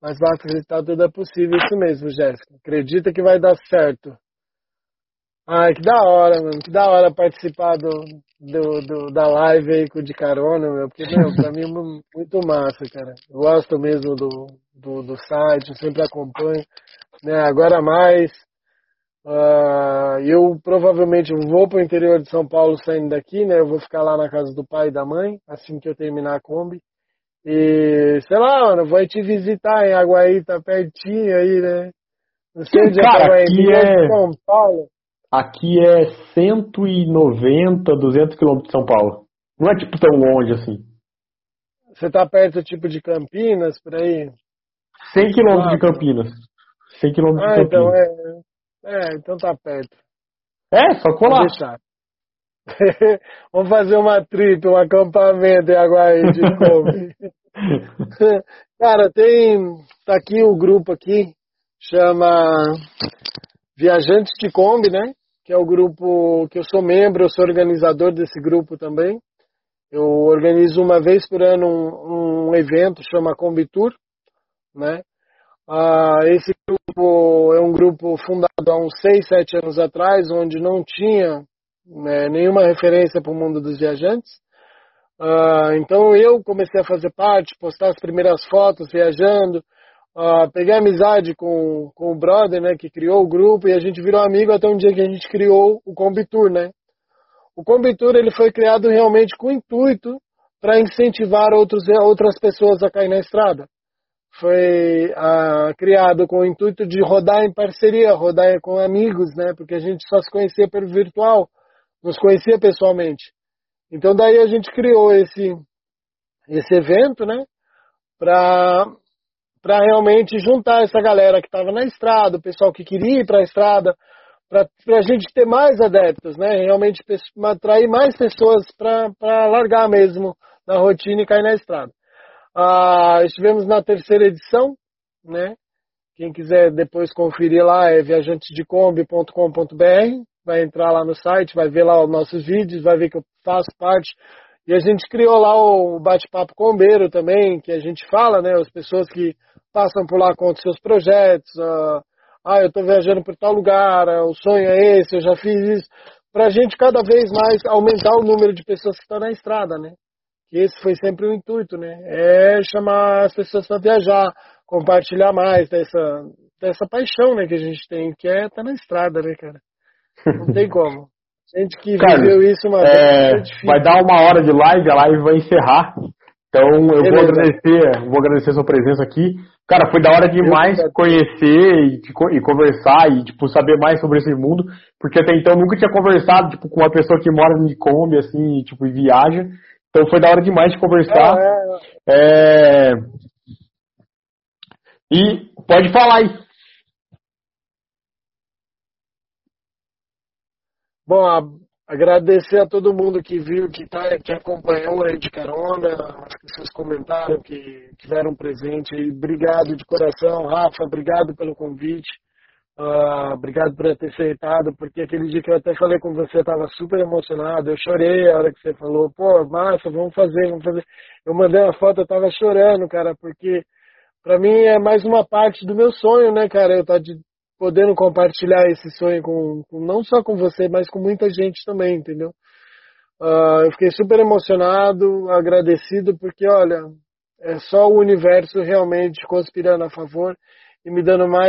Mas basta acreditar, tudo é possível. Isso mesmo, Jéssica. Acredita que vai dar certo. Ai, que da hora, mano. Que da hora participar do, do, do da live aí com o de carona, meu. Porque, meu, pra mim é muito massa, cara. Eu gosto mesmo do, do, do site, eu sempre acompanho. Né? Agora mais. Uh, eu provavelmente vou pro interior de São Paulo saindo daqui, né? Eu vou ficar lá na casa do pai e da mãe, assim que eu terminar a Kombi. E, sei lá, mano, vou te visitar em Aguaí, tá pertinho aí, né? Não sei onde Cara, é Aguaí, aqui é... São Paulo. Aqui é 190, 200 quilômetros de São Paulo. Não é tipo tão longe assim. Você tá perto tipo de Campinas, por aí? 100 quilômetros de Campinas. 100 quilômetros ah, de então Campinas. Então é, é, então tá perto. É, só colar. Vamos fazer uma trip, um acampamento em Aguaí de Kombi. Cara, tem. Tá aqui o grupo aqui, chama Viajantes de Kombi, né? Que é o grupo que eu sou membro, eu sou organizador desse grupo também. Eu organizo uma vez por ano um, um evento, chama Kombi Tour, né? Ah, esse grupo é um grupo fundado há uns 6, 7 anos atrás, onde não tinha né, nenhuma referência para o mundo dos viajantes. Ah, então eu comecei a fazer parte, postar as primeiras fotos viajando, uh, peguei amizade com, com o brother, né, que criou o grupo e a gente virou amigo até um dia que a gente criou o Combitur, né. O Combitur ele foi criado realmente com o intuito para incentivar outros, outras pessoas a cair na estrada. Foi uh, criado com o intuito de rodar em parceria, rodar com amigos, né, porque a gente só se conhecia pelo virtual, nos conhecia pessoalmente. Então daí a gente criou esse esse evento, né, para para realmente juntar essa galera que estava na estrada, o pessoal que queria ir para a estrada, para a gente ter mais adeptos, né? Realmente atrair mais pessoas para largar mesmo na rotina e cair na estrada. Ah, estivemos na terceira edição, né? Quem quiser depois conferir lá é viajantesdecombi.com.br, vai entrar lá no site, vai ver lá os nossos vídeos, vai ver que eu faço parte. E a gente criou lá o bate-papo combeiro também, que a gente fala, né? As pessoas que passam por lá contam seus projetos. Uh, ah, eu estou viajando por tal lugar, uh, o sonho é esse, eu já fiz isso. Para a gente cada vez mais aumentar o número de pessoas que estão na estrada, né? Que esse foi sempre o intuito, né? É chamar as pessoas para viajar, compartilhar mais dessa, dessa paixão, né? Que a gente tem, que é estar tá na estrada, né, cara? Não tem como. Gente que cara, viveu isso uma é, vez. É vai dar uma hora de live, a live vai encerrar. Então eu Beleza. vou agradecer, vou agradecer a sua presença aqui. Cara, foi da hora demais conhecer e, e, conversar e, tipo, saber mais sobre esse mundo, porque até então eu nunca tinha conversado, tipo, com uma pessoa que mora em Kombi, assim, tipo, e viaja. Então foi da hora demais de conversar. É, é... é. E pode falar aí. Bom, a Agradecer a todo mundo que viu, que, tá, que acompanhou aí de carona, as pessoas comentaram, que tiveram presente aí. Obrigado de coração, Rafa, obrigado pelo convite. Uh, obrigado por ter aceitado, porque aquele dia que eu até falei com você, eu estava super emocionado. Eu chorei a hora que você falou, pô, massa, vamos fazer, vamos fazer. Eu mandei uma foto, eu estava chorando, cara, porque para mim é mais uma parte do meu sonho, né, cara? Eu estar tá de podendo compartilhar esse sonho com, com, não só com você, mas com muita gente também, entendeu? Uh, eu fiquei super emocionado, agradecido, porque olha, é só o universo realmente conspirando a favor e me dando mais